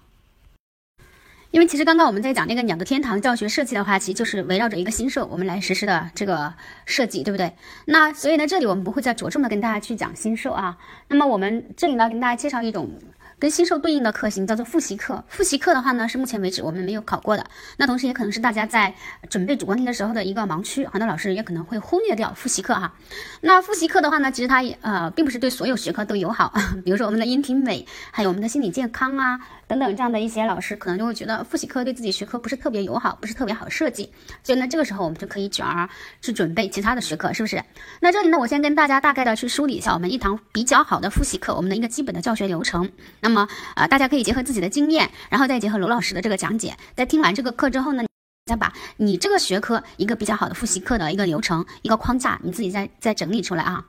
因为其实刚刚我们在讲那个鸟的天堂教学设计的话，其实就是围绕着一个新兽我们来实施的这个设计，对不对？那所以呢，这里我们不会再着重的跟大家去讲新兽啊。那么我们这里呢，跟大家介绍一种。跟新授对应的课型叫做复习课。复习课的话呢，是目前为止我们没有考过的。那同时也可能是大家在准备主观题的时候的一个盲区，很多老师也可能会忽略掉复习课哈。那复习课的话呢，其实它也呃，并不是对所有学科都友好。比如说我们的音频美，还有我们的心理健康啊。等等，这样的一些老师可能就会觉得复习课对自己学科不是特别友好，不是特别好设计，所以呢，这个时候我们就可以转而去准备其他的学科，是不是？那这里呢，我先跟大家大概的去梳理一下我们一堂比较好的复习课，我们的一个基本的教学流程。那么啊，大家可以结合自己的经验，然后再结合罗老师的这个讲解，在听完这个课之后呢，再把你这个学科一个比较好的复习课的一个流程、一个框架，你自己再再整理出来啊。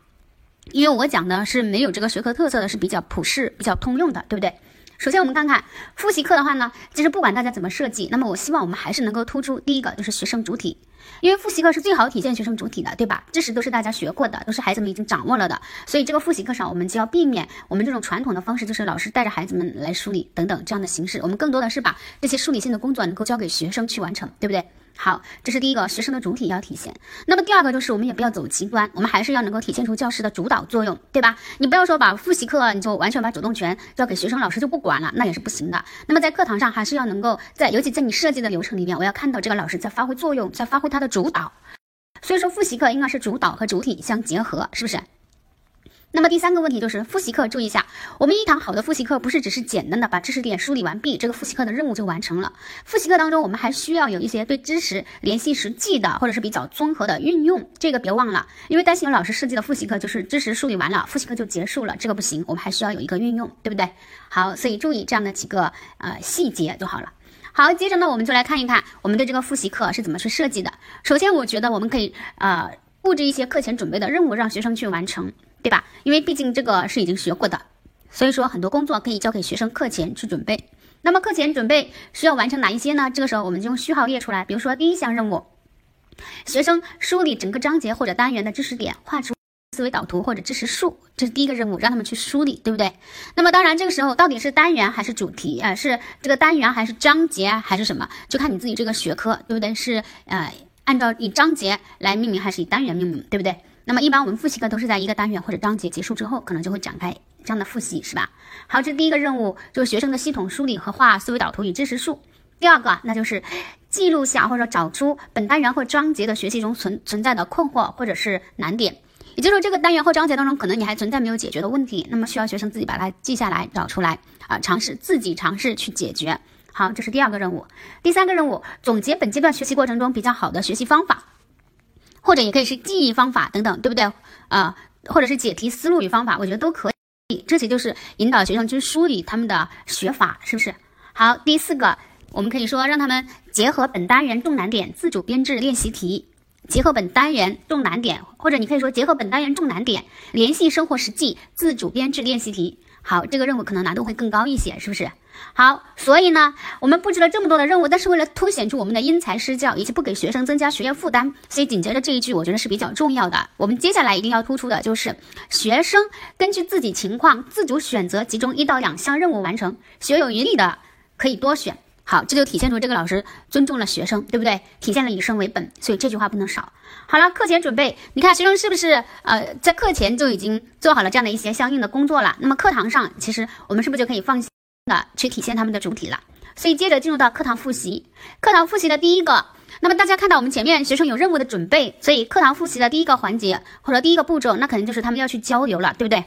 因为我讲的是没有这个学科特色的，是比较普适、比较通用的，对不对？首先，我们看看复习课的话呢，其实不管大家怎么设计，那么我希望我们还是能够突出第一个，就是学生主体，因为复习课是最好体现学生主体的，对吧？知识都是大家学过的，都是孩子们已经掌握了的，所以这个复习课上，我们就要避免我们这种传统的方式，就是老师带着孩子们来梳理等等这样的形式，我们更多的是把这些梳理性的工作能够交给学生去完成，对不对？好，这是第一个学生的主体要体现。那么第二个就是我们也不要走极端，我们还是要能够体现出教师的主导作用，对吧？你不要说把复习课你就完全把主动权交给学生，老师就不管了，那也是不行的。那么在课堂上还是要能够在，尤其在你设计的流程里面，我要看到这个老师在发挥作用，在发挥他的主导。所以说复习课应该是主导和主体相结合，是不是？那么第三个问题就是复习课，注意一下，我们一堂好的复习课不是只是简单的把知识点梳理完毕，这个复习课的任务就完成了。复习课当中，我们还需要有一些对知识联系实际的，或者是比较综合的运用，这个别忘了，因为担心有老师设计的复习课就是知识梳理完了，复习课就结束了，这个不行，我们还需要有一个运用，对不对？好，所以注意这样的几个呃细节就好了。好，接着呢，我们就来看一看我们对这个复习课是怎么去设计的。首先，我觉得我们可以呃布置一些课前准备的任务，让学生去完成。对吧？因为毕竟这个是已经学过的，所以说很多工作可以交给学生课前去准备。那么课前准备需要完成哪一些呢？这个时候我们就用序号列出来。比如说第一项任务，学生梳理整个章节或者单元的知识点，画出思维导图或者知识树，这是第一个任务，让他们去梳理，对不对？那么当然，这个时候到底是单元还是主题啊？是这个单元还是章节还是什么？就看你自己这个学科，对不对？是呃按照以章节来命名还是以单元命名，对不对？那么一般我们复习课都是在一个单元或者章节结束之后，可能就会展开。这样的复习是吧？好，这第一个任务，就是学生的系统梳理和画思维导图与知识树。第二个，那就是记录下或者找出本单元或章节的学习中存存在的困惑或者是难点，也就是说这个单元或章节当中可能你还存在没有解决的问题，那么需要学生自己把它记下来找出来啊，尝试自己尝试去解决。好，这是第二个任务。第三个任务，总结本阶段学习过程中比较好的学习方法，或者也可以是记忆方法等等，对不对？啊，或者是解题思路与方法，我觉得都可以。这些就是引导学生去梳理他们的学法，是不是？好，第四个，我们可以说让他们结合本单元重难点自主编制练习题，结合本单元重难点，或者你可以说结合本单元重难点联系生活实际自主编制练习题。好，这个任务可能难度会更高一些，是不是？好，所以呢，我们布置了这么多的任务，但是为了凸显出我们的因材施教，以及不给学生增加学业负担，所以紧接着这一句，我觉得是比较重要的。我们接下来一定要突出的就是，学生根据自己情况自主选择其中一到两项任务完成，学有余力的可以多选。好，这就体现出这个老师尊重了学生，对不对？体现了以生为本，所以这句话不能少。好了，课前准备，你看学生是不是呃在课前就已经做好了这样的一些相应的工作了？那么课堂上，其实我们是不是就可以放心的去体现他们的主体了？所以接着进入到课堂复习，课堂复习的第一个，那么大家看到我们前面学生有任务的准备，所以课堂复习的第一个环节或者第一个步骤，那肯定就是他们要去交流了，对不对？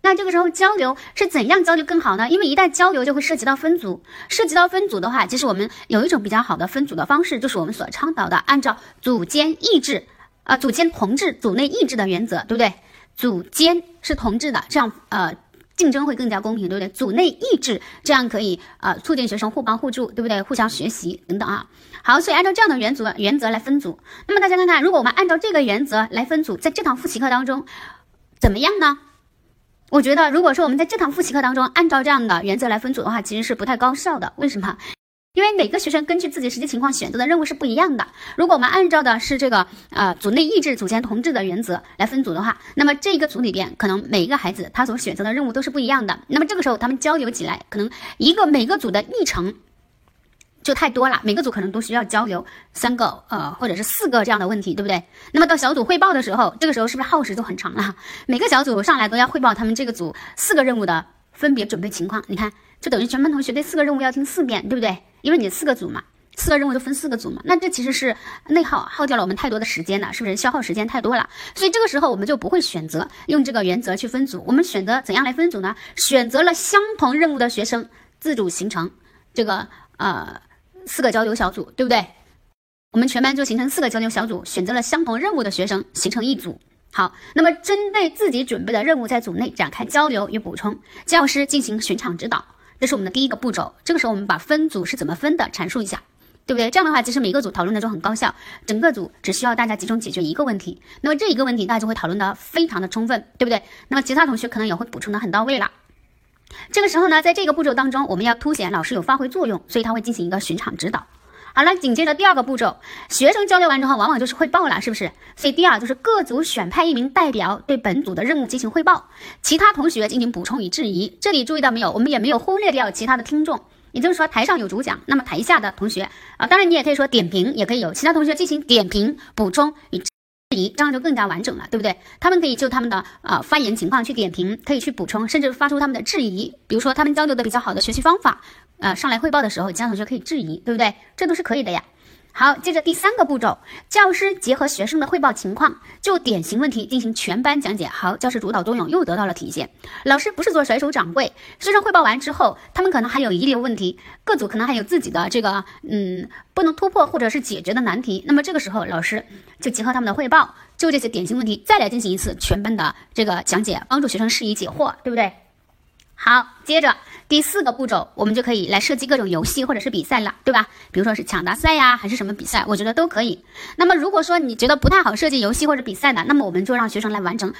那这个时候交流是怎样交流更好呢？因为一旦交流就会涉及到分组，涉及到分组的话，其实我们有一种比较好的分组的方式，就是我们所倡导的按照组间意志，啊，组间同质，组内意志的原则，对不对？组间是同质的，这样呃竞争会更加公平，对不对？组内意志，这样可以呃促进学生互帮互助，对不对？互相学习等等啊。好，所以按照这样的原则原则来分组。那么大家看看，如果我们按照这个原则来分组，在这堂复习课当中怎么样呢？我觉得，如果说我们在这堂复习课当中按照这样的原则来分组的话，其实是不太高效的。为什么？因为每个学生根据自己实际情况选择的任务是不一样的。如果我们按照的是这个呃组内意志、组间同质的原则来分组的话，那么这一个组里边可能每一个孩子他所选择的任务都是不一样的。那么这个时候他们交流起来，可能一个每个组的议程。就太多了，每个组可能都需要交流三个呃或者是四个这样的问题，对不对？那么到小组汇报的时候，这个时候是不是耗时就很长了？每个小组上来都要汇报他们这个组四个任务的分别准备情况。你看，就等于全班同学对四个任务要听四遍，对不对？因为你四个组嘛，四个任务就分四个组嘛，那这其实是内耗，耗掉了我们太多的时间了，是不是？消耗时间太多了，所以这个时候我们就不会选择用这个原则去分组，我们选择怎样来分组呢？选择了相同任务的学生自主形成这个呃。四个交流小组，对不对？我们全班就形成四个交流小组，选择了相同任务的学生形成一组。好，那么针对自己准备的任务，在组内展开交流与补充，教师进行巡场指导，这是我们的第一个步骤。这个时候，我们把分组是怎么分的阐述一下，对不对？这样的话，其实每个组讨论的都很高效，整个组只需要大家集中解决一个问题，那么这一个问题大家就会讨论的非常的充分，对不对？那么其他同学可能也会补充的很到位了。这个时候呢，在这个步骤当中，我们要凸显老师有发挥作用，所以他会进行一个巡场指导。好了，紧接着第二个步骤，学生交流完之后，往往就是汇报了，是不是？所以第二就是各组选派一名代表对本组的任务进行汇报，其他同学进行补充与质疑。这里注意到没有？我们也没有忽略掉其他的听众，也就是说台上有主讲，那么台下的同学啊，当然你也可以说点评，也可以有其他同学进行点评、补充与质。疑，这样就更加完整了，对不对？他们可以就他们的呃发言情况去点评，可以去补充，甚至发出他们的质疑。比如说他们交流的比较好的学习方法，呃，上来汇报的时候，其他同学可以质疑，对不对？这都是可以的呀。好，接着第三个步骤，教师结合学生的汇报情况，就典型问题进行全班讲解。好，教师主导作用又得到了体现。老师不是做甩手掌柜，学生汇报完之后，他们可能还有遗留问题，各组可能还有自己的这个嗯不能突破或者是解决的难题。那么这个时候，老师就结合他们的汇报，就这些典型问题再来进行一次全班的这个讲解，帮助学生释疑解惑，对不对？好，接着。第四个步骤，我们就可以来设计各种游戏或者是比赛了，对吧？比如说是抢答赛呀，还是什么比赛，我觉得都可以。那么如果说你觉得不太好设计游戏或者比赛的，那么我们就让学生来完成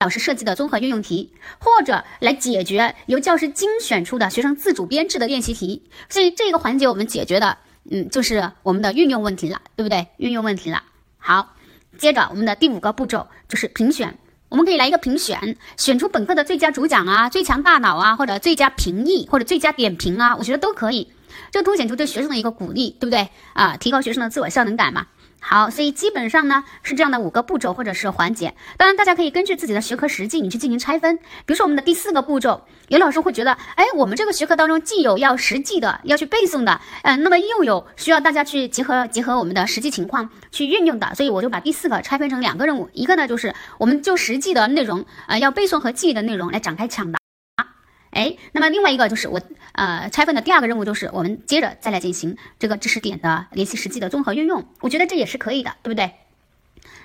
老师设计的综合运用题，或者来解决由教师精选出的学生自主编制的练习题。所以这个环节我们解决的，嗯，就是我们的运用问题了，对不对？运用问题了。好，接着我们的第五个步骤就是评选，我们可以来一个评选，选出本课的最佳主讲啊、最强大脑啊，或者最佳评议或者最佳点评啊，我觉得都可以。这凸显出对学生的一个鼓励，对不对啊？提高学生的自我效能感嘛。好，所以基本上呢是这样的五个步骤或者是环节。当然，大家可以根据自己的学科实际，你去进行拆分。比如说我们的第四个步骤，有老师会觉得，哎，我们这个学科当中既有要实际的要去背诵的，嗯，那么又有需要大家去结合结合我们的实际情况去运用的，所以我就把第四个拆分成两个任务，一个呢就是我们就实际的内容，呃，要背诵和记忆的内容来展开抢答。哎，那么另外一个就是我呃拆分的第二个任务，就是我们接着再来进行这个知识点的联系实际的综合运用。我觉得这也是可以的，对不对？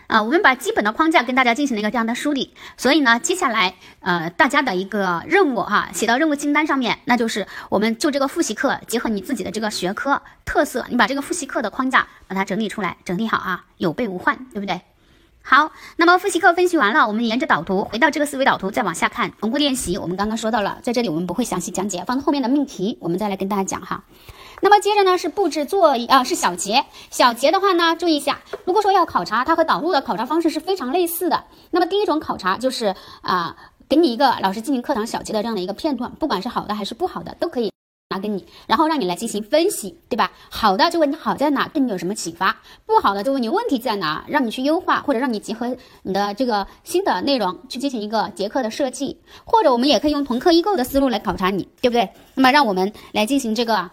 啊，我们把基本的框架跟大家进行了一个这样的梳理。所以呢，接下来呃大家的一个任务哈，写到任务清单上面，那就是我们就这个复习课，结合你自己的这个学科特色，你把这个复习课的框架把它整理出来，整理好啊，有备无患，对不对？好，那么复习课分析完了，我们沿着导图回到这个思维导图，再往下看巩固练习。我们刚刚说到了，在这里我们不会详细讲解，放到后面的命题，我们再来跟大家讲哈。那么接着呢是布置作业啊，是小结。小结的话呢，注意一下，如果说要考察，它和导入的考察方式是非常类似的。那么第一种考察就是啊，给你一个老师进行课堂小结的这样的一个片段，不管是好的还是不好的，都可以。拿给你，然后让你来进行分析，对吧？好的就问你好在哪，对你有什么启发；不好的就问你问题在哪，让你去优化，或者让你结合你的这个新的内容去进行一个结课的设计，或者我们也可以用同课异构的思路来考察你，对不对？那么让我们来进行这个，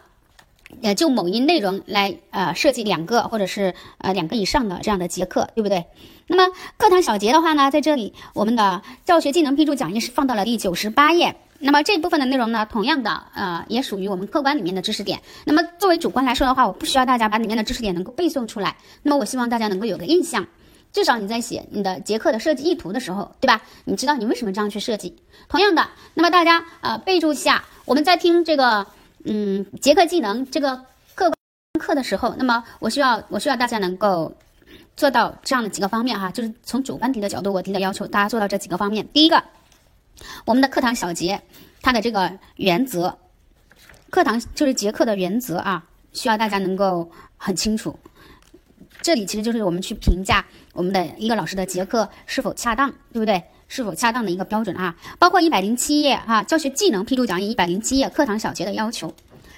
呃，就某一内容来呃设计两个或者是呃两个以上的这样的结课，对不对？那么课堂小结的话呢，在这里我们的教学技能批注讲义是放到了第九十八页。那么这部分的内容呢，同样的，呃，也属于我们客观里面的知识点。那么作为主观来说的话，我不需要大家把里面的知识点能够背诵出来。那么我希望大家能够有个印象，至少你在写你的结课的设计意图的时候，对吧？你知道你为什么这样去设计。同样的，那么大家呃备注一下，我们在听这个嗯结课技能这个客观课的时候，那么我需要我需要大家能够做到这样的几个方面哈，就是从主观题的角度，我提的要求，大家做到这几个方面。第一个。我们的课堂小结，它的这个原则，课堂就是结课的原则啊，需要大家能够很清楚。这里其实就是我们去评价我们的一个老师的结课是否恰当，对不对？是否恰当的一个标准啊。包括一百零七页哈，教学技能批注讲义一百零七页课堂小结的要求，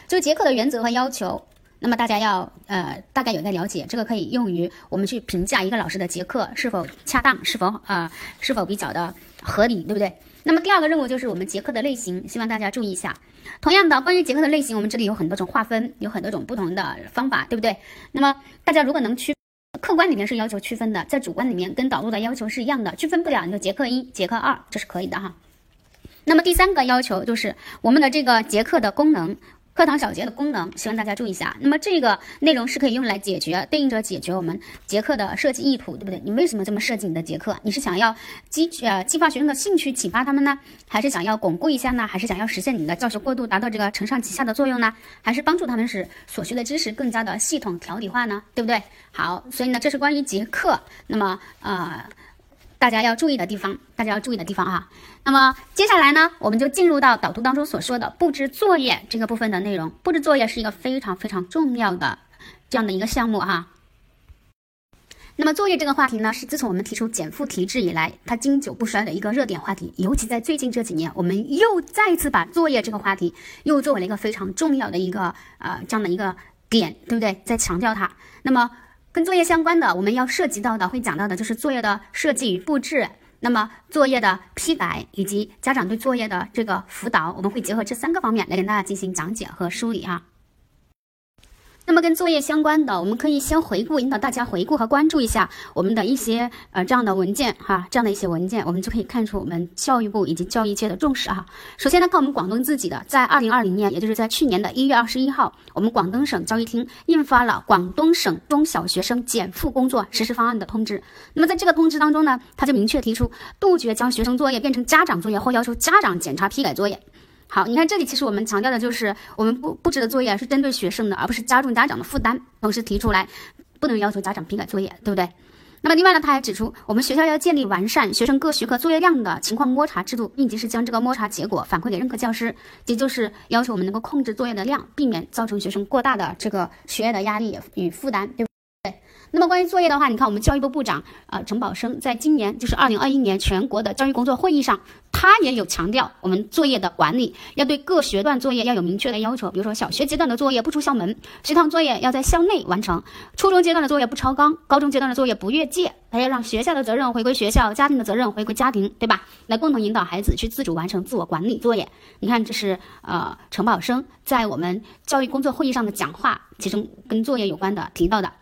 就是结课的原则和要求。那么大家要呃大概有在了解，这个可以用于我们去评价一个老师的结课是否恰当，是否呃是否比较的合理，对不对？那么第二个任务就是我们结课的类型，希望大家注意一下。同样的，关于结课的类型，我们这里有很多种划分，有很多种不同的方法，对不对？那么大家如果能区，客观里面是要求区分的，在主观里面跟导入的要求是一样的，区分不了你就结课一、结课二，这是可以的哈。那么第三个要求就是我们的这个结课的功能。课堂小结的功能，希望大家注意一下。那么这个内容是可以用来解决对应着解决我们结课的设计意图，对不对？你为什么这么设计你的结课？你是想要激呃激发学生的兴趣，启发他们呢？还是想要巩固一下呢？还是想要实现你的教学过渡，达到这个承上启下的作用呢？还是帮助他们使所学的知识更加的系统条理化呢？对不对？好，所以呢，这是关于结课。那么呃。大家要注意的地方，大家要注意的地方啊。那么接下来呢，我们就进入到导图当中所说的布置作业这个部分的内容。布置作业是一个非常非常重要的这样的一个项目哈。那么作业这个话题呢，是自从我们提出减负提质以来，它经久不衰的一个热点话题。尤其在最近这几年，我们又再次把作业这个话题又作为了一个非常重要的一个呃这样的一个点，对不对？在强调它。那么。跟作业相关的，我们要涉及到的、会讲到的，就是作业的设计与布置。那么，作业的批改以及家长对作业的这个辅导，我们会结合这三个方面来跟大家进行讲解和梳理啊。那么跟作业相关的，我们可以先回顾，引导大家回顾和关注一下我们的一些呃这样的文件哈，这样的一些文件，我们就可以看出我们教育部以及教育界的重视哈。首先呢，看我们广东自己的，在二零二零年，也就是在去年的一月二十一号，我们广东省教育厅印发了《广东省中小学生减负工作实施方案》的通知。那么在这个通知当中呢，他就明确提出，杜绝将学生作业变成家长作业或要求家长检查批改作业。好，你看这里，其实我们强调的就是我们布布置的作业是针对学生的，而不是加重家长的负担。同时提出来，不能要求家长批改作业，对不对？那么另外呢，他还指出，我们学校要建立完善学生各学科作业量的情况摸查制度，并及时将这个摸查结果反馈给任课教师，也就是要求我们能够控制作业的量，避免造成学生过大的这个学业的压力与负担，对？那么关于作业的话，你看我们教育部部长啊陈宝生在今年就是二零二一年全国的教育工作会议上。他也有强调，我们作业的管理要对各学段作业要有明确的要求。比如说，小学阶段的作业不出校门，食堂作业要在校内完成；初中阶段的作业不超纲，高中阶段的作业不越界。还要让学校的责任回归学校，家庭的责任回归家庭，对吧？来共同引导孩子去自主完成自我管理作业。你看，这是呃陈宝生在我们教育工作会议上的讲话，其中跟作业有关的提到的。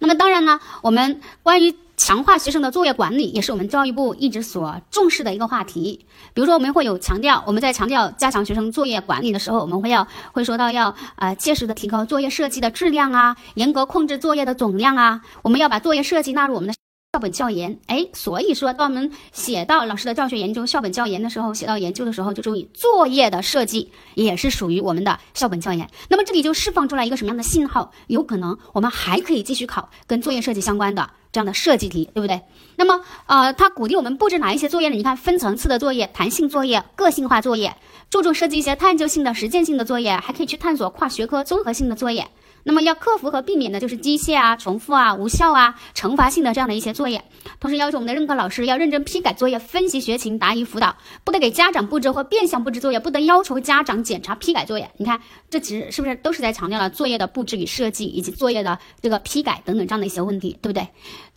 那么当然呢，我们关于。强化学生的作业管理也是我们教育部一直所重视的一个话题。比如说，我们会有强调，我们在强调加强学生作业管理的时候，我们会要会说到要呃切实的提高作业设计的质量啊，严格控制作业的总量啊。我们要把作业设计纳入我们的。校本教研，哎，所以说，当我们写到老师的教学研究校本教研的时候，写到研究的时候，就注意作业的设计也是属于我们的校本教研。那么这里就释放出来一个什么样的信号？有可能我们还可以继续考跟作业设计相关的这样的设计题，对不对？那么，呃，他鼓励我们布置哪一些作业呢？你看，分层次的作业、弹性作业、个性化作业，注重设计一些探究性的、实践性的作业，还可以去探索跨学科综合性的作业。那么要克服和避免的就是机械啊、重复啊、无效啊、惩罚性的这样的一些作业。同时要求我们的任课老师要认真批改作业、分析学情、答疑辅导，不得给家长布置或变相布置作业，不得要求家长检查批改作业。你看，这其实是不是都是在强调了作业的布置与设计，以及作业的这个批改等等这样的一些问题，对不对？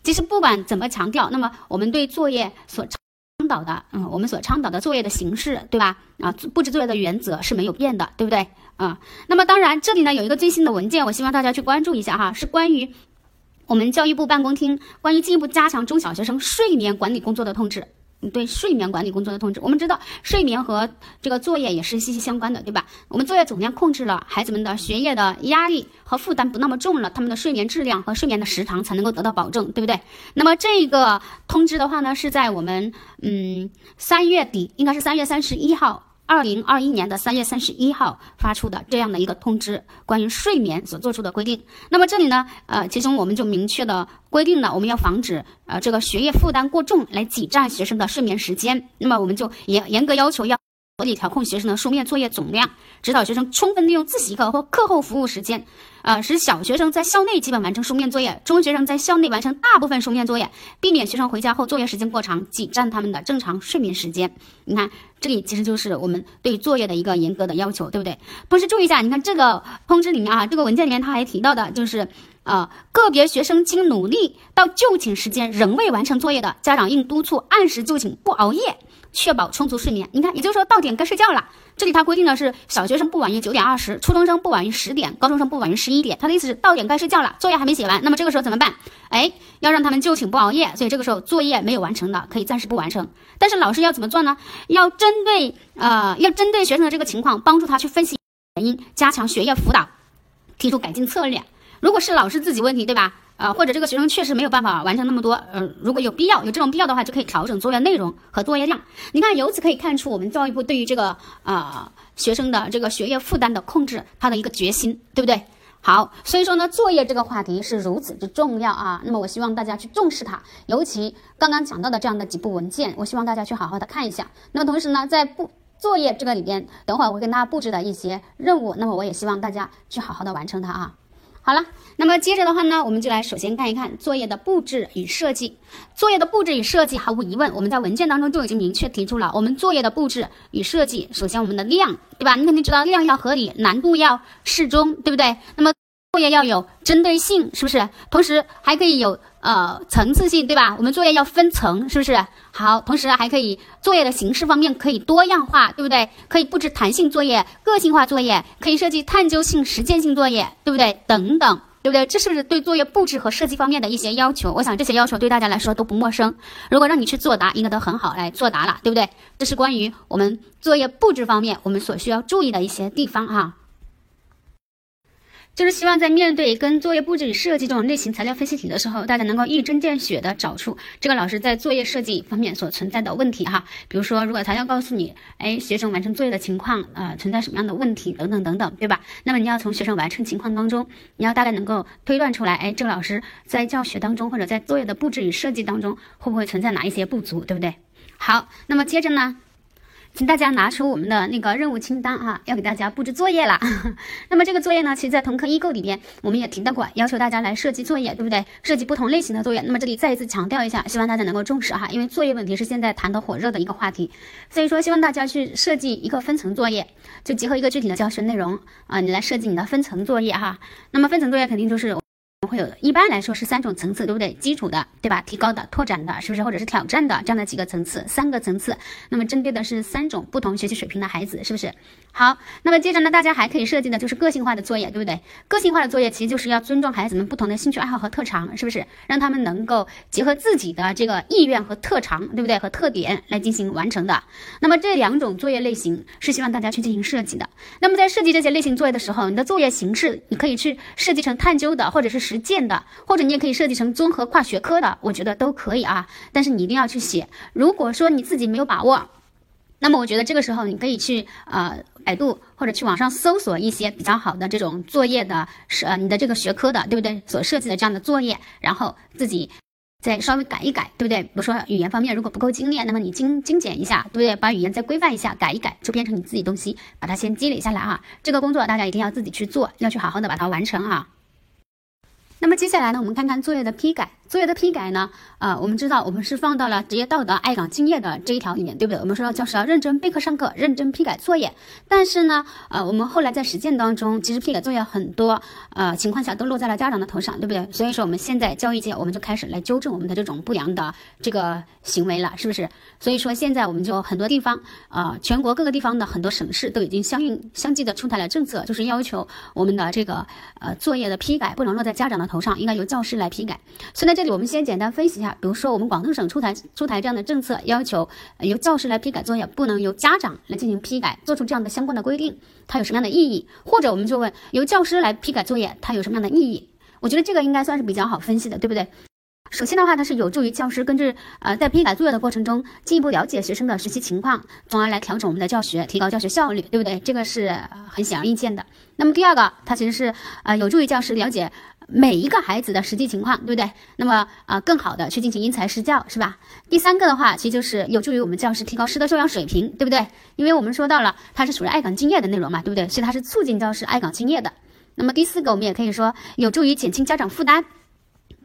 其实不管怎么强调，那么我们对作业所倡导的，嗯，我们所倡导的作业的形式，对吧？啊，布置作业的原则是没有变的，对不对？啊，那么当然，这里呢有一个最新的文件，我希望大家去关注一下哈，是关于我们教育部办公厅关于进一步加强中小学生睡眠管理工作的通知。对睡眠管理工作的通知，我们知道睡眠和这个作业也是息息相关的，对吧？我们作业总量控制了，孩子们的学业的压力和负担不那么重了，他们的睡眠质量和睡眠的时长才能够得到保证，对不对？那么这个通知的话呢，是在我们嗯三月底，应该是三月三十一号。二零二一年的三月三十一号发出的这样的一个通知，关于睡眠所做出的规定。那么这里呢，呃，其中我们就明确的规定了，我们要防止呃这个学业负担过重来挤占学生的睡眠时间。那么我们就严严格要求要。合理调控学生的书面作业总量，指导学生充分利用自习课或课后服务时间，呃，使小学生在校内基本完成书面作业，中学生在校内完成大部分书面作业，避免学生回家后作业时间过长，挤占他们的正常睡眠时间。你看，这里其实就是我们对作业的一个严格的要求，对不对？同时注意一下，你看这个通知里面啊，这个文件里面他还提到的就是，呃，个别学生经努力到就寝时间仍未完成作业的，家长应督促按时就寝，不熬夜。确保充足睡眠，你看，也就是说到点该睡觉了。这里他规定的是小学生不晚于九点二十，初中生不晚于十点，高中生不晚于十一点。他的意思是到点该睡觉了，作业还没写完，那么这个时候怎么办？哎，要让他们就寝不熬夜。所以这个时候作业没有完成的可以暂时不完成，但是老师要怎么做呢？要针对呃，要针对学生的这个情况，帮助他去分析原因，加强学业辅导，提出改进策略。如果是老师自己问题，对吧？呃，或者这个学生确实没有办法完成那么多，呃，如果有必要有这种必要的话，就可以调整作业内容和作业量。你看，由此可以看出我们教育部对于这个啊学生的这个学业负担的控制，他的一个决心，对不对？好，所以说呢，作业这个话题是如此之重要啊。那么我希望大家去重视它，尤其刚刚讲到的这样的几部文件，我希望大家去好好的看一下。那么同时呢，在布作业这个里边，等会儿我会跟大家布置的一些任务，那么我也希望大家去好好的完成它啊。好了，那么接着的话呢，我们就来首先看一看作业的布置与设计。作业的布置与设计，毫无疑问，我们在文件当中就已经明确提出了，我们作业的布置与设计，首先我们的量，对吧？你肯定知道量要合理，难度要适中，对不对？那么作业要有针对性，是不是？同时还可以有呃层次性，对吧？我们作业要分层，是不是？好，同时还可以作业的形式方面可以多样化，对不对？可以布置弹性作业、个性化作业，可以设计探究性、实践性作业，对不对？等等，对不对？这是不是对作业布置和设计方面的一些要求？我想这些要求对大家来说都不陌生。如果让你去作答，应该都很好来作答了，对不对？这是关于我们作业布置方面我们所需要注意的一些地方哈。就是希望在面对跟作业布置与设计这种类型材料分析题的时候，大家能够一针见血的找出这个老师在作业设计方面所存在的问题哈。比如说，如果他要告诉你，哎，学生完成作业的情况，呃，存在什么样的问题等等等等，对吧？那么你要从学生完成情况当中，你要大概能够推断出来，哎，这个老师在教学当中或者在作业的布置与设计当中，会不会存在哪一些不足，对不对？好，那么接着呢？请大家拿出我们的那个任务清单哈，要给大家布置作业了。那么这个作业呢，其实，在同课异构里边，我们也提到过，要求大家来设计作业，对不对？设计不同类型的作业。那么这里再一次强调一下，希望大家能够重视哈，因为作业问题是现在谈的火热的一个话题，所以说希望大家去设计一个分层作业，就结合一个具体的教学内容啊，你来设计你的分层作业哈。那么分层作业肯定就是。会有一般来说是三种层次，对不对？基础的，对吧？提高的、拓展的，是不是？或者是挑战的这样的几个层次，三个层次。那么针对的是三种不同学习水平的孩子，是不是？好，那么接着呢，大家还可以设计的就是个性化的作业，对不对？个性化的作业其实就是要尊重孩子们不同的兴趣爱好和特长，是不是？让他们能够结合自己的这个意愿和特长，对不对？和特点来进行完成的。那么这两种作业类型是希望大家去进行设计的。那么在设计这些类型作业的时候，你的作业形式你可以去设计成探究的，或者是实践的，或者你也可以设计成综合跨学科的，我觉得都可以啊。但是你一定要去写。如果说你自己没有把握，那么我觉得这个时候你可以去呃百度或者去网上搜索一些比较好的这种作业的是呃你的这个学科的对不对？所设计的这样的作业，然后自己再稍微改一改，对不对？比如说语言方面如果不够精炼，那么你精精简一下，对不对？把语言再规范一下，改一改，就变成你自己东西，把它先积累下来啊。这个工作大家一定要自己去做，要去好好的把它完成啊。那么接下来呢，我们看看作业的批改。作业的批改呢，呃，我们知道我们是放到了职业道德、爱岗敬业的这一条里面，对不对？我们说教师要认真备课上课，认真批改作业。但是呢，呃，我们后来在实践当中，其实批改作业很多，呃，情况下都落在了家长的头上，对不对？所以说我们现在教育界，我们就开始来纠正我们的这种不良的这个行为了，是不是？所以说现在我们就很多地方，呃，全国各个地方的很多省市都已经相应相继的出台了政策，就是要求我们的这个呃作业的批改不能落在家长的头上，应该由教师来批改。所以在这里我们先简单。分析一下，比如说我们广东省出台出台这样的政策，要求由教师来批改作业，不能由家长来进行批改，做出这样的相关的规定，它有什么样的意义？或者我们就问，由教师来批改作业，它有什么样的意义？我觉得这个应该算是比较好分析的，对不对？首先的话，它是有助于教师根据呃在批改作业的过程中，进一步了解学生的学习情况，从而来调整我们的教学，提高教学效率，对不对？这个是很显而易见的。那么第二个，它其实是呃有助于教师了解。每一个孩子的实际情况，对不对？那么啊，更好的去进行因材施教，是吧？第三个的话，其实就是有助于我们教师提高师德修养水平，对不对？因为我们说到了，它是属于爱岗敬业的内容嘛，对不对？所以它是促进教师爱岗敬业的。那么第四个，我们也可以说有助于减轻家长负担。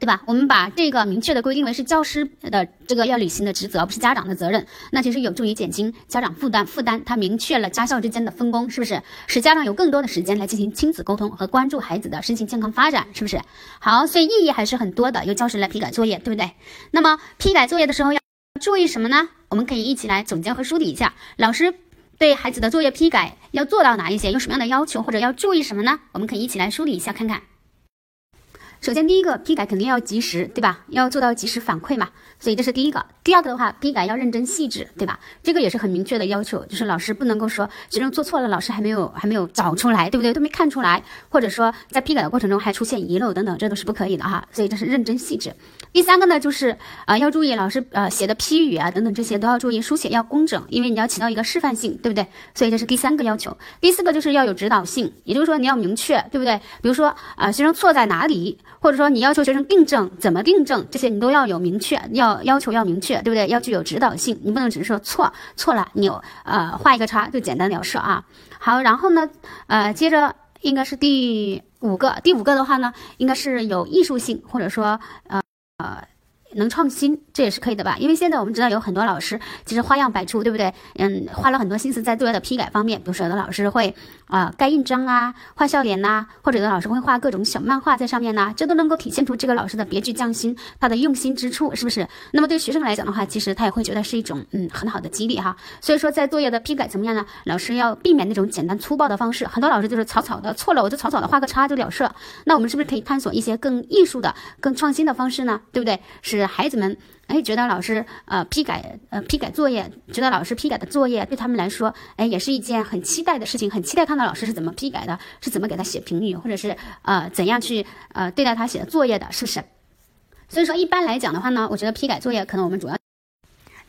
对吧？我们把这个明确的规定为是教师的这个要履行的职责，而不是家长的责任。那其实有助于减轻家长负担负担，它明确了家校之间的分工，是不是？使家长有更多的时间来进行亲子沟通和关注孩子的身心健康发展，是不是？好，所以意义还是很多的。由教师来批改作业，对不对？那么批改作业的时候要注意什么呢？我们可以一起来总结和梳理一下。老师对孩子的作业批改要做到哪一些？有什么样的要求或者要注意什么呢？我们可以一起来梳理一下，看看。首先，第一个批改肯定要及时，对吧？要做到及时反馈嘛，所以这是第一个。第二个的话，批改要认真细致，对吧？这个也是很明确的要求，就是老师不能够说学生做错了，老师还没有还没有找出来，对不对？都没看出来，或者说在批改的过程中还出现遗漏等等，这都是不可以的哈。所以这是认真细致。第三个呢，就是啊，要注意老师呃写的批语啊等等这些都要注意书写要工整，因为你要起到一个示范性，对不对？所以这是第三个要求。第四个就是要有指导性，也就是说你要明确，对不对？比如说啊，学生错在哪里？或者说你要求学生订正怎么订正，这些你都要有明确，要要求要明确，对不对？要具有指导性，你不能只是说错错了，你有呃画一个叉就简单了事啊。好，然后呢，呃，接着应该是第五个，第五个的话呢，应该是有艺术性，或者说呃呃。能创新，这也是可以的吧？因为现在我们知道有很多老师其实花样百出，对不对？嗯，花了很多心思在作业的批改方面。比如说，有的老师会啊盖印章啊，画笑脸呐，或者有的老师会画各种小漫画在上面呐，这都能够体现出这个老师的别具匠心，他的用心之处，是不是？那么对学生来讲的话，其实他也会觉得是一种嗯很好的激励哈。所以说，在作业的批改怎么样呢？老师要避免那种简单粗暴的方式。很多老师就是草草的错了，我就草草的画个叉就了事。那我们是不是可以探索一些更艺术的、更创新的方式呢？对不对？是。孩子们哎觉得老师呃批改呃批改作业，觉得老师批改的作业对他们来说哎也是一件很期待的事情，很期待看到老师是怎么批改的，是怎么给他写评语，或者是呃怎样去呃对待他写的作业的，是不是？所以说一般来讲的话呢，我觉得批改作业可能我们主要。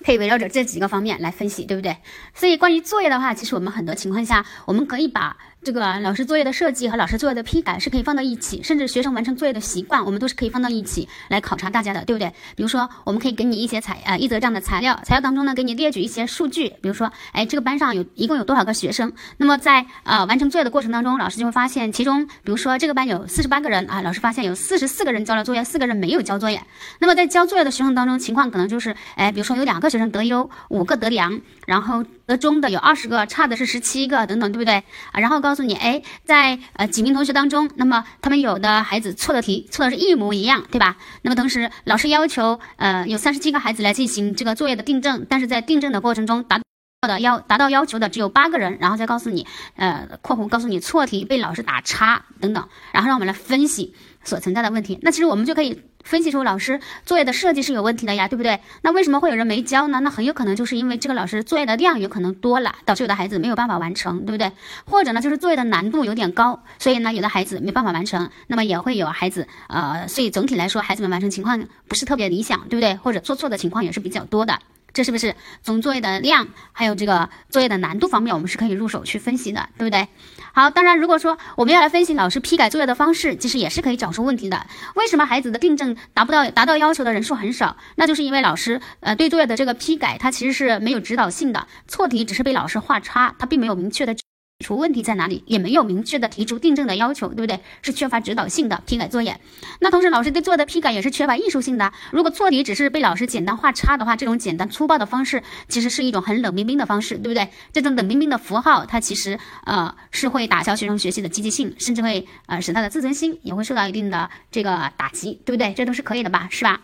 可以围绕着这几个方面来分析，对不对？所以关于作业的话，其实我们很多情况下，我们可以把。这个老师作业的设计和老师作业的批改是可以放到一起，甚至学生完成作业的习惯，我们都是可以放到一起来考察大家的，对不对？比如说，我们可以给你一些材呃一则这样的材料，材料当中呢给你列举一些数据，比如说，哎，这个班上有一共有多少个学生？那么在呃完成作业的过程当中，老师就会发现，其中比如说这个班有四十八个人啊，老师发现有四十四个人交了作业，四个人没有交作业。那么在交作业的学生当中，情况可能就是，哎，比如说有两个学生得优，五个得良，然后。中的有二十个，差的是十七个，等等，对不对啊？然后告诉你，哎，在呃几名同学当中，那么他们有的孩子错的题错的是一模一样，对吧？那么同时老师要求，呃，有三十七个孩子来进行这个作业的订正，但是在订正的过程中达到的要达到要求的只有八个人，然后再告诉你，呃，括弧告诉你错题被老师打叉等等，然后让我们来分析所存在的问题。那其实我们就可以。分析出老师作业的设计是有问题的呀，对不对？那为什么会有人没交呢？那很有可能就是因为这个老师作业的量有可能多了，导致有的孩子没有办法完成，对不对？或者呢，就是作业的难度有点高，所以呢，有的孩子没办法完成。那么也会有孩子，呃，所以总体来说，孩子们完成情况不是特别理想，对不对？或者做错的情况也是比较多的。这是不是从作业的量，还有这个作业的难度方面，我们是可以入手去分析的，对不对？好，当然，如果说我们要来分析老师批改作业的方式，其实也是可以找出问题的。为什么孩子的订正达不到达到要求的人数很少？那就是因为老师呃对作业的这个批改，它其实是没有指导性的，错题只是被老师画叉，它并没有明确的。出问题在哪里，也没有明确的提出订正的要求，对不对？是缺乏指导性的批改作业。那同时，老师对作业的批改也是缺乏艺术性的。如果错题只是被老师简单画叉的话，这种简单粗暴的方式，其实是一种很冷冰冰的方式，对不对？这种冷冰冰的符号，它其实呃是会打消学生学习的积极性，甚至会呃使他的自尊心也会受到一定的这个打击，对不对？这都是可以的吧，是吧？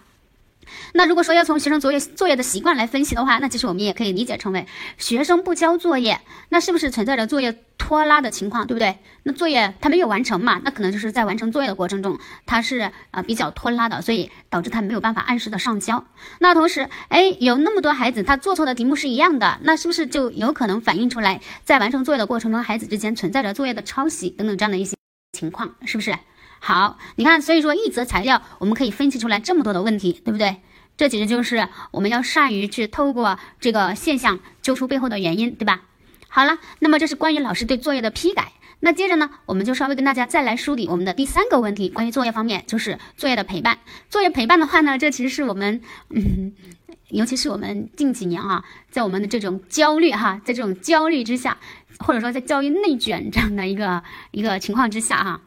那如果说要从学生作业作业的习惯来分析的话，那其实我们也可以理解成为学生不交作业，那是不是存在着作业拖拉的情况，对不对？那作业他没有完成嘛，那可能就是在完成作业的过程中，他是呃比较拖拉的，所以导致他没有办法按时的上交。那同时，哎，有那么多孩子他做错的题目是一样的，那是不是就有可能反映出来在完成作业的过程中，孩子之间存在着作业的抄袭等等这样的一些情况，是不是？好，你看，所以说一则材料我们可以分析出来这么多的问题，对不对？这其实就是我们要善于去透过这个现象揪出背后的原因，对吧？好了，那么这是关于老师对作业的批改。那接着呢，我们就稍微跟大家再来梳理我们的第三个问题，关于作业方面，就是作业的陪伴。作业陪伴的话呢，这其实是我们，嗯，尤其是我们近几年啊，在我们的这种焦虑哈，在这种焦虑之下，或者说在教育内卷这样的一个一个情况之下哈。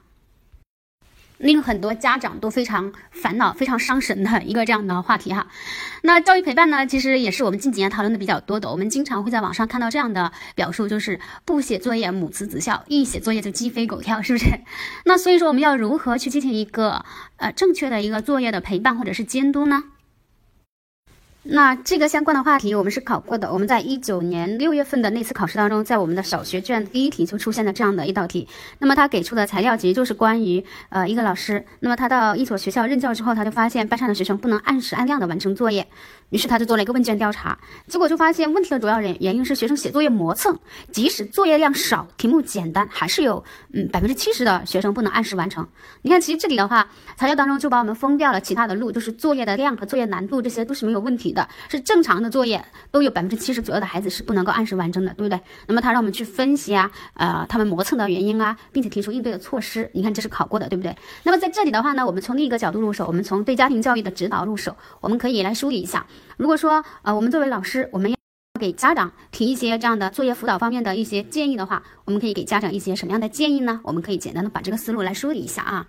令很多家长都非常烦恼、非常伤神的一个这样的话题哈。那教育陪伴呢，其实也是我们近几年讨论的比较多的。我们经常会在网上看到这样的表述，就是不写作业母慈子孝，一写作业就鸡飞狗跳，是不是？那所以说，我们要如何去进行一个呃正确的一个作业的陪伴或者是监督呢？那这个相关的话题我们是考过的，我们在一九年六月份的那次考试当中，在我们的小学卷第一题就出现了这样的一道题。那么他给出的材料其实就是关于呃一个老师，那么他到一所学校任教之后，他就发现班上的学生不能按时按量的完成作业。于是他就做了一个问卷调查，结果就发现问题的主要原原因是学生写作业磨蹭，即使作业量少、题目简单，还是有嗯百分之七十的学生不能按时完成。你看，其实这里的话，材料当中就把我们封掉了其他的路，就是作业的量和作业难度这些都是没有问题的，是正常的作业都有百分之七十左右的孩子是不能够按时完成的，对不对？那么他让我们去分析啊，呃，他们磨蹭的原因啊，并且提出应对的措施。你看这是考过的，对不对？那么在这里的话呢，我们从另一个角度入手，我们从对家庭教育的指导入手，我们可以来梳理一下。如果说呃，我们作为老师，我们要给家长提一些这样的作业辅导方面的一些建议的话，我们可以给家长一些什么样的建议呢？我们可以简单的把这个思路来梳理一下啊。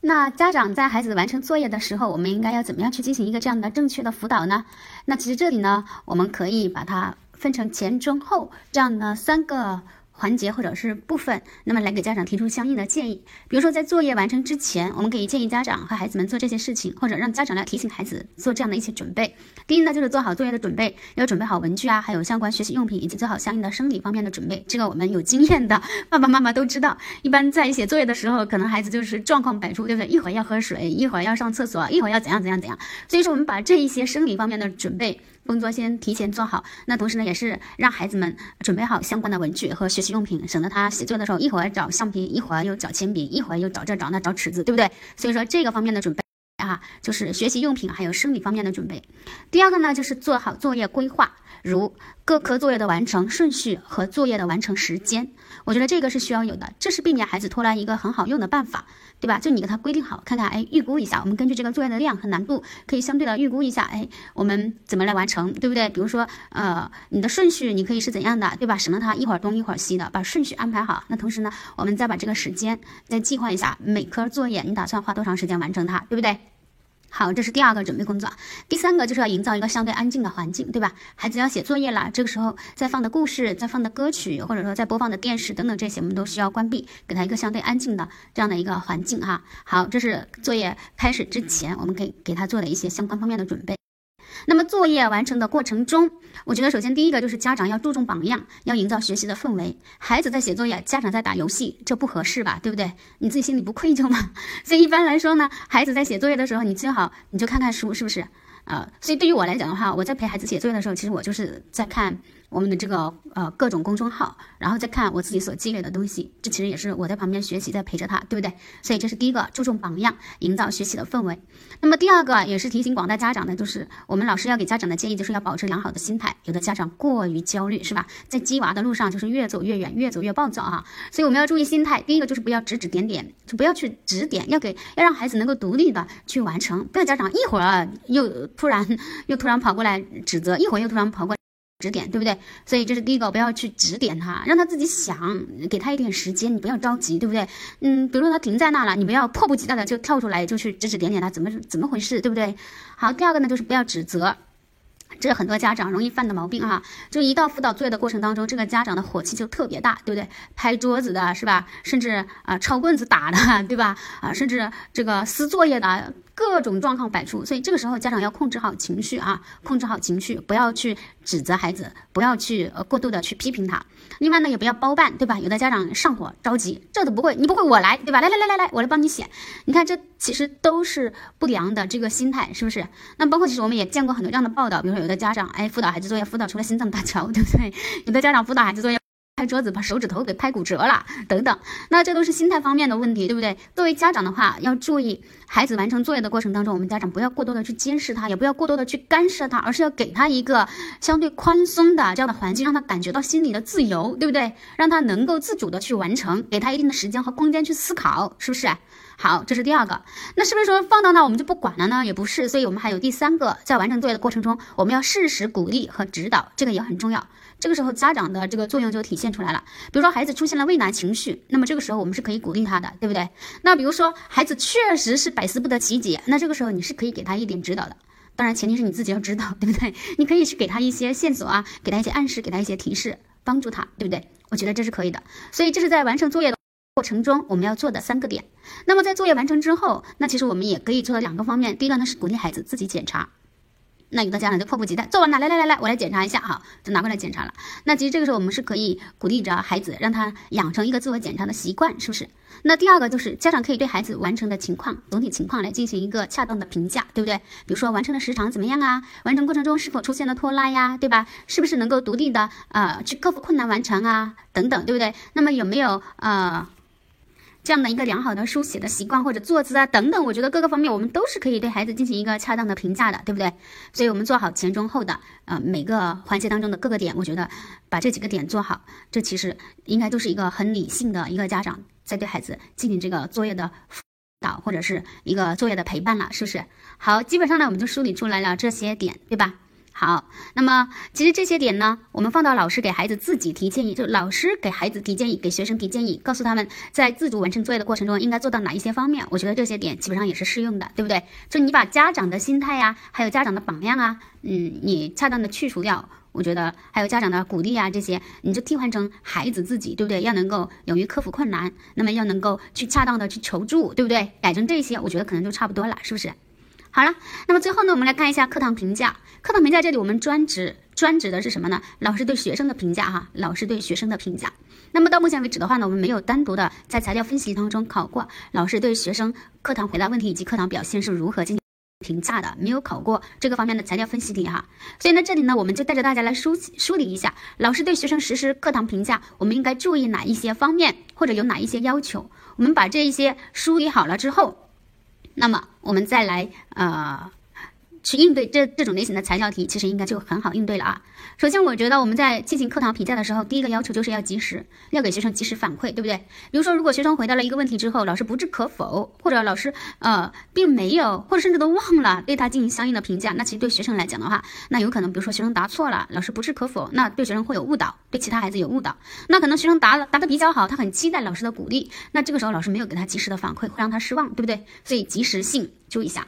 那家长在孩子完成作业的时候，我们应该要怎么样去进行一个这样的正确的辅导呢？那其实这里呢，我们可以把它分成前、中、后这样的三个环节或者是部分，那么来给家长提出相应的建议。比如说，在作业完成之前，我们可以建议家长和孩子们做这些事情，或者让家长来提醒孩子做这样的一些准备。第一呢，就是做好作业的准备，要准备好文具啊，还有相关学习用品，以及做好相应的生理方面的准备。这个我们有经验的爸爸妈妈都知道。一般在写作业的时候，可能孩子就是状况百出，对不对？一会儿要喝水，一会儿要上厕所，一会儿要怎样怎样怎样。所以说，我们把这一些生理方面的准备。工作先提前做好，那同时呢，也是让孩子们准备好相关的文具和学习用品，省得他写作的时候一会儿找橡皮，一会儿又找铅笔，一会儿又找这找那找尺子，对不对？所以说这个方面的准备啊，就是学习用品还有生理方面的准备。第二个呢，就是做好作业规划。如各科作业的完成顺序和作业的完成时间，我觉得这个是需要有的，这是避免孩子拖拉一个很好用的办法，对吧？就你给他规定好，看看，哎，预估一下，我们根据这个作业的量和难度，可以相对的预估一下，哎，我们怎么来完成，对不对？比如说，呃，你的顺序你可以是怎样的，对吧？省得他一会儿东一会儿西的，把顺序安排好。那同时呢，我们再把这个时间再计划一下，每科作业你打算花多长时间完成它，对不对？好，这是第二个准备工作。第三个就是要营造一个相对安静的环境，对吧？孩子要写作业了，这个时候在放的故事、在放的歌曲，或者说在播放的电视等等这些，我们都需要关闭，给他一个相对安静的这样的一个环境哈。好，这是作业开始之前，我们可以给他做的一些相关方面的准备。那么作业完成的过程中，我觉得首先第一个就是家长要注重榜样，要营造学习的氛围。孩子在写作业，家长在打游戏，这不合适吧？对不对？你自己心里不愧疚吗？所以一般来说呢，孩子在写作业的时候，你最好你就看看书，是不是？呃，所以对于我来讲的话，我在陪孩子写作业的时候，其实我就是在看。我们的这个呃各种公众号，然后再看我自己所积累的东西，这其实也是我在旁边学习，在陪着他，对不对？所以这是第一个，注重榜样，营造学习的氛围。那么第二个也是提醒广大家长的，就是我们老师要给家长的建议，就是要保持良好的心态。有的家长过于焦虑，是吧？在鸡娃的路上就是越走越远，越走越暴躁哈。所以我们要注意心态。第一个就是不要指指点点，就不要去指点，要给要让孩子能够独立的去完成，不要家长一会儿又突然又突然跑过来指责，一会儿又突然跑过。指点对不对？所以这是第一个，不要去指点他，让他自己想，给他一点时间，你不要着急，对不对？嗯，比如说他停在那了，你不要迫不及待的就跳出来就去指指点点他，怎么怎么回事，对不对？好，第二个呢就是不要指责，这是很多家长容易犯的毛病哈，就一到辅导作业的过程当中，这个家长的火气就特别大，对不对？拍桌子的是吧？甚至啊抄棍子打的，对吧？啊，甚至这个撕作业的。各种状况百出，所以这个时候家长要控制好情绪啊，控制好情绪，不要去指责孩子，不要去呃过度的去批评他。另外呢，也不要包办，对吧？有的家长上火着急，这都不会，你不会我来，对吧？来来来来来，我来帮你写。你看这其实都是不良的这个心态，是不是？那包括其实我们也见过很多这样的报道，比如说有的家长哎辅导孩子作业辅导出了心脏搭桥，对不对？有的家长辅导孩子作业。拍桌子把手指头给拍骨折了，等等，那这都是心态方面的问题，对不对？作为家长的话，要注意孩子完成作业的过程当中，我们家长不要过多的去监视他，也不要过多的去干涉他，而是要给他一个相对宽松的这样的环境，让他感觉到心理的自由，对不对？让他能够自主的去完成，给他一定的时间和空间去思考，是不是？好，这是第二个。那是不是说放到那我们就不管了呢？也不是，所以我们还有第三个，在完成作业的过程中，我们要适时鼓励和指导，这个也很重要。这个时候家长的这个作用就体现出来了。比如说孩子出现了畏难情绪，那么这个时候我们是可以鼓励他的，对不对？那比如说孩子确实是百思不得其解，那这个时候你是可以给他一点指导的。当然前提是你自己要知道，对不对？你可以去给他一些线索啊，给他一些暗示，给他一些提示，帮助他，对不对？我觉得这是可以的。所以这是在完成作业的过程中我们要做的三个点。那么在作业完成之后，那其实我们也可以做到两个方面。第一个呢是鼓励孩子自己检查。那有的家长就迫不及待，做完了，来来来来，我来检查一下哈，就拿过来检查了。那其实这个时候我们是可以鼓励着孩子，让他养成一个自我检查的习惯，是不是？那第二个就是家长可以对孩子完成的情况、总体情况来进行一个恰当的评价，对不对？比如说完成的时长怎么样啊？完成过程中是否出现了拖拉呀？对吧？是不是能够独立的呃去克服困难完成啊？等等，对不对？那么有没有呃？这样的一个良好的书写的习惯或者坐姿啊等等，我觉得各个方面我们都是可以对孩子进行一个恰当的评价的，对不对？所以，我们做好前中后的呃每个环节当中的各个点，我觉得把这几个点做好，这其实应该都是一个很理性的一个家长在对孩子进行这个作业的辅导或者是一个作业的陪伴了，是不是？好，基本上呢我们就梳理出来了这些点，对吧？好，那么其实这些点呢，我们放到老师给孩子自己提建议，就老师给孩子提建议，给学生提建议，告诉他们在自主完成作业的过程中应该做到哪一些方面。我觉得这些点基本上也是适用的，对不对？就你把家长的心态呀，还有家长的榜样啊，嗯，你恰当的去除掉，我觉得还有家长的鼓励啊，这些你就替换成孩子自己，对不对？要能够勇于克服困难，那么要能够去恰当的去求助，对不对？改成这些，我觉得可能就差不多了，是不是？好了，那么最后呢，我们来看一下课堂评价。课堂评价这里我们专指专指的是什么呢？老师对学生的评价哈，老师对学生的评价。那么到目前为止的话呢，我们没有单独的在材料分析当中考过老师对学生课堂回答问题以及课堂表现是如何进行评价的，没有考过这个方面的材料分析题哈。所以呢，这里呢，我们就带着大家来梳梳理一下老师对学生实施课堂评价，我们应该注意哪一些方面，或者有哪一些要求。我们把这一些梳理好了之后。那么我们再来呃。去应对这这种类型的材料题，其实应该就很好应对了啊。首先，我觉得我们在进行课堂评价的时候，第一个要求就是要及时，要给学生及时反馈，对不对？比如说，如果学生回答了一个问题之后，老师不置可否，或者老师呃并没有，或者甚至都忘了对他进行相应的评价，那其实对学生来讲的话，那有可能，比如说学生答错了，老师不置可否，那对学生会有误导，对其他孩子有误导。那可能学生答了答的比较好，他很期待老师的鼓励，那这个时候老师没有给他及时的反馈，会让他失望，对不对？所以及时性注意一下。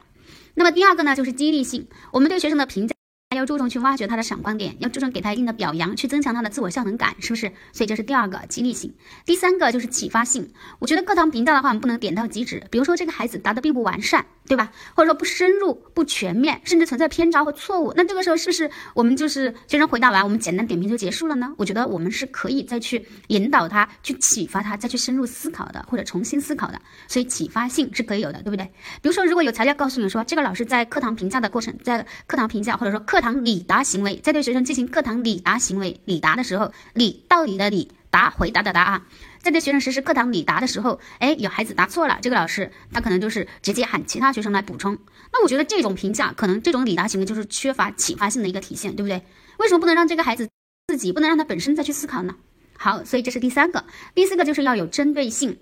那么第二个呢，就是激励性。我们对学生的评价要注重去挖掘他的闪光点，要注重给他一定的表扬，去增强他的自我效能感，是不是？所以这是第二个激励性。第三个就是启发性。我觉得课堂评价的话，我们不能点到即止。比如说这个孩子答的并不完善。对吧？或者说不深入、不全面，甚至存在偏差或错误，那这个时候是不是我们就是学生回答完，我们简单点评就结束了呢？我觉得我们是可以再去引导他、去启发他、再去深入思考的，或者重新思考的。所以启发性是可以有的，对不对？比如说，如果有材料告诉你说，这个老师在课堂评价的过程，在课堂评价或者说课堂礼答行为，在对学生进行课堂礼答行为礼答的时候，礼道理的礼答回答的答啊。在对学生实施课堂礼答的时候，哎，有孩子答错了，这个老师他可能就是直接喊其他学生来补充。那我觉得这种评价，可能这种礼答行为就是缺乏启发性的一个体现，对不对？为什么不能让这个孩子自己，不能让他本身再去思考呢？好，所以这是第三个，第四个就是要有针对性。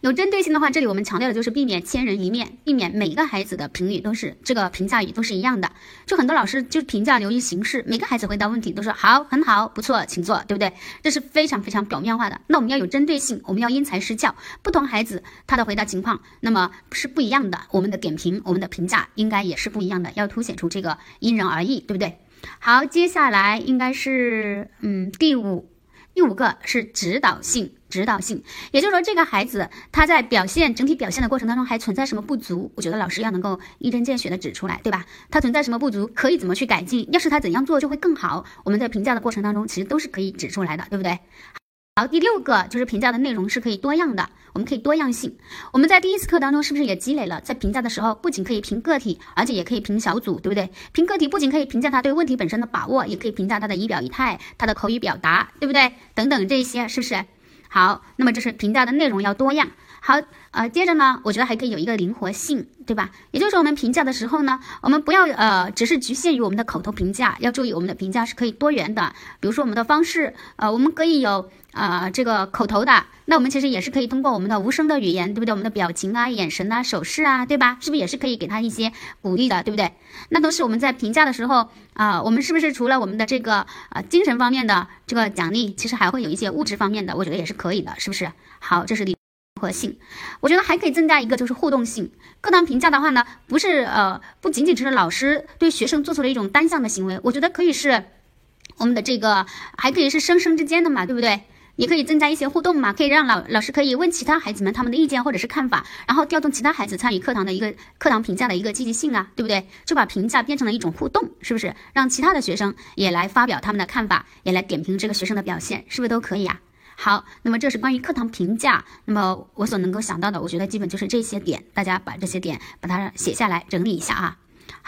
有针对性的话，这里我们强调的就是避免千人一面，避免每个孩子的评语都是这个评价语都是一样的。就很多老师就评价流于形式，每个孩子回答问题都说好、很好、不错，请坐，对不对？这是非常非常表面化的。那我们要有针对性，我们要因材施教，不同孩子他的回答情况那么是不一样的，我们的点评、我们的评价应该也是不一样的，要凸显出这个因人而异，对不对？好，接下来应该是嗯第五。第五个是指导性，指导性，也就是说，这个孩子他在表现整体表现的过程当中还存在什么不足？我觉得老师要能够一针见血的指出来，对吧？他存在什么不足，可以怎么去改进？要是他怎样做就会更好？我们在评价的过程当中，其实都是可以指出来的，对不对？好，第六个就是评价的内容是可以多样的，我们可以多样性。我们在第一次课当中是不是也积累了，在评价的时候，不仅可以评个体，而且也可以评小组，对不对？评个体不仅可以评价他对问题本身的把握，也可以评价他的仪表仪态、他的口语表达，对不对？等等这些是不是？好，那么这是评价的内容要多样。好，呃，接着呢，我觉得还可以有一个灵活性，对吧？也就是，我们评价的时候呢，我们不要呃，只是局限于我们的口头评价，要注意我们的评价是可以多元的。比如说我们的方式，呃，我们可以有呃这个口头的，那我们其实也是可以通过我们的无声的语言，对不对？我们的表情啊、眼神啊、手势啊，对吧？是不是也是可以给他一些鼓励的，对不对？那都是我们在评价的时候啊，我们是不是除了我们的这个呃精神方面的这个奖励，其实还会有一些物质方面的，我觉得也是可以的，是不是？好，这是第。合性，我觉得还可以增加一个，就是互动性。课堂评价的话呢，不是呃，不仅仅只是老师对学生做出了一种单向的行为，我觉得可以是我们的这个，还可以是生生之间的嘛，对不对？也可以增加一些互动嘛，可以让老老师可以问其他孩子们他们的意见或者是看法，然后调动其他孩子参与课堂的一个课堂评价的一个积极性啊，对不对？就把评价变成了一种互动，是不是？让其他的学生也来发表他们的看法，也来点评这个学生的表现，是不是都可以啊？好，那么这是关于课堂评价。那么我所能够想到的，我觉得基本就是这些点，大家把这些点把它写下来，整理一下啊。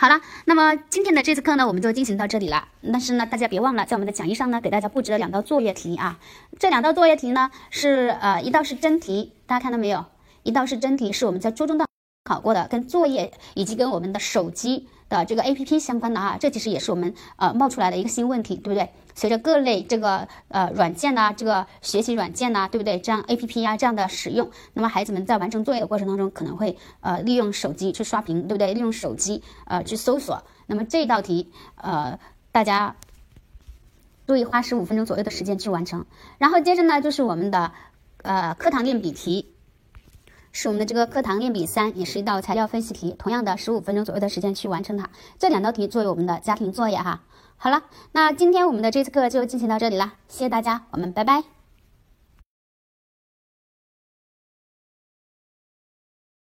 好了，那么今天的这次课呢，我们就进行到这里了。但是呢，大家别忘了，在我们的讲义上呢，给大家布置了两道作业题啊。这两道作业题呢，是呃一道是真题，大家看到没有？一道是真题，是我们在初中的考过的，跟作业以及跟我们的手机。的这个 A P P 相关的啊，这其实也是我们呃冒出来的一个新问题，对不对？随着各类这个呃软件呐，这个学习软件呐，对不对？这样 A P P 啊这样的使用，那么孩子们在完成作业的过程当中，可能会呃利用手机去刷屏，对不对？利用手机呃去搜索。那么这道题，呃，大家注意花十五分钟左右的时间去完成。然后接着呢，就是我们的呃课堂练笔题，是我们的这个课堂练笔三，也是一道材料分析题，同样的十五分钟左右的时间去完成它。这两道题作为我们的家庭作业哈。好了，那今天我们的这次课就进行到这里了，谢谢大家，我们拜拜。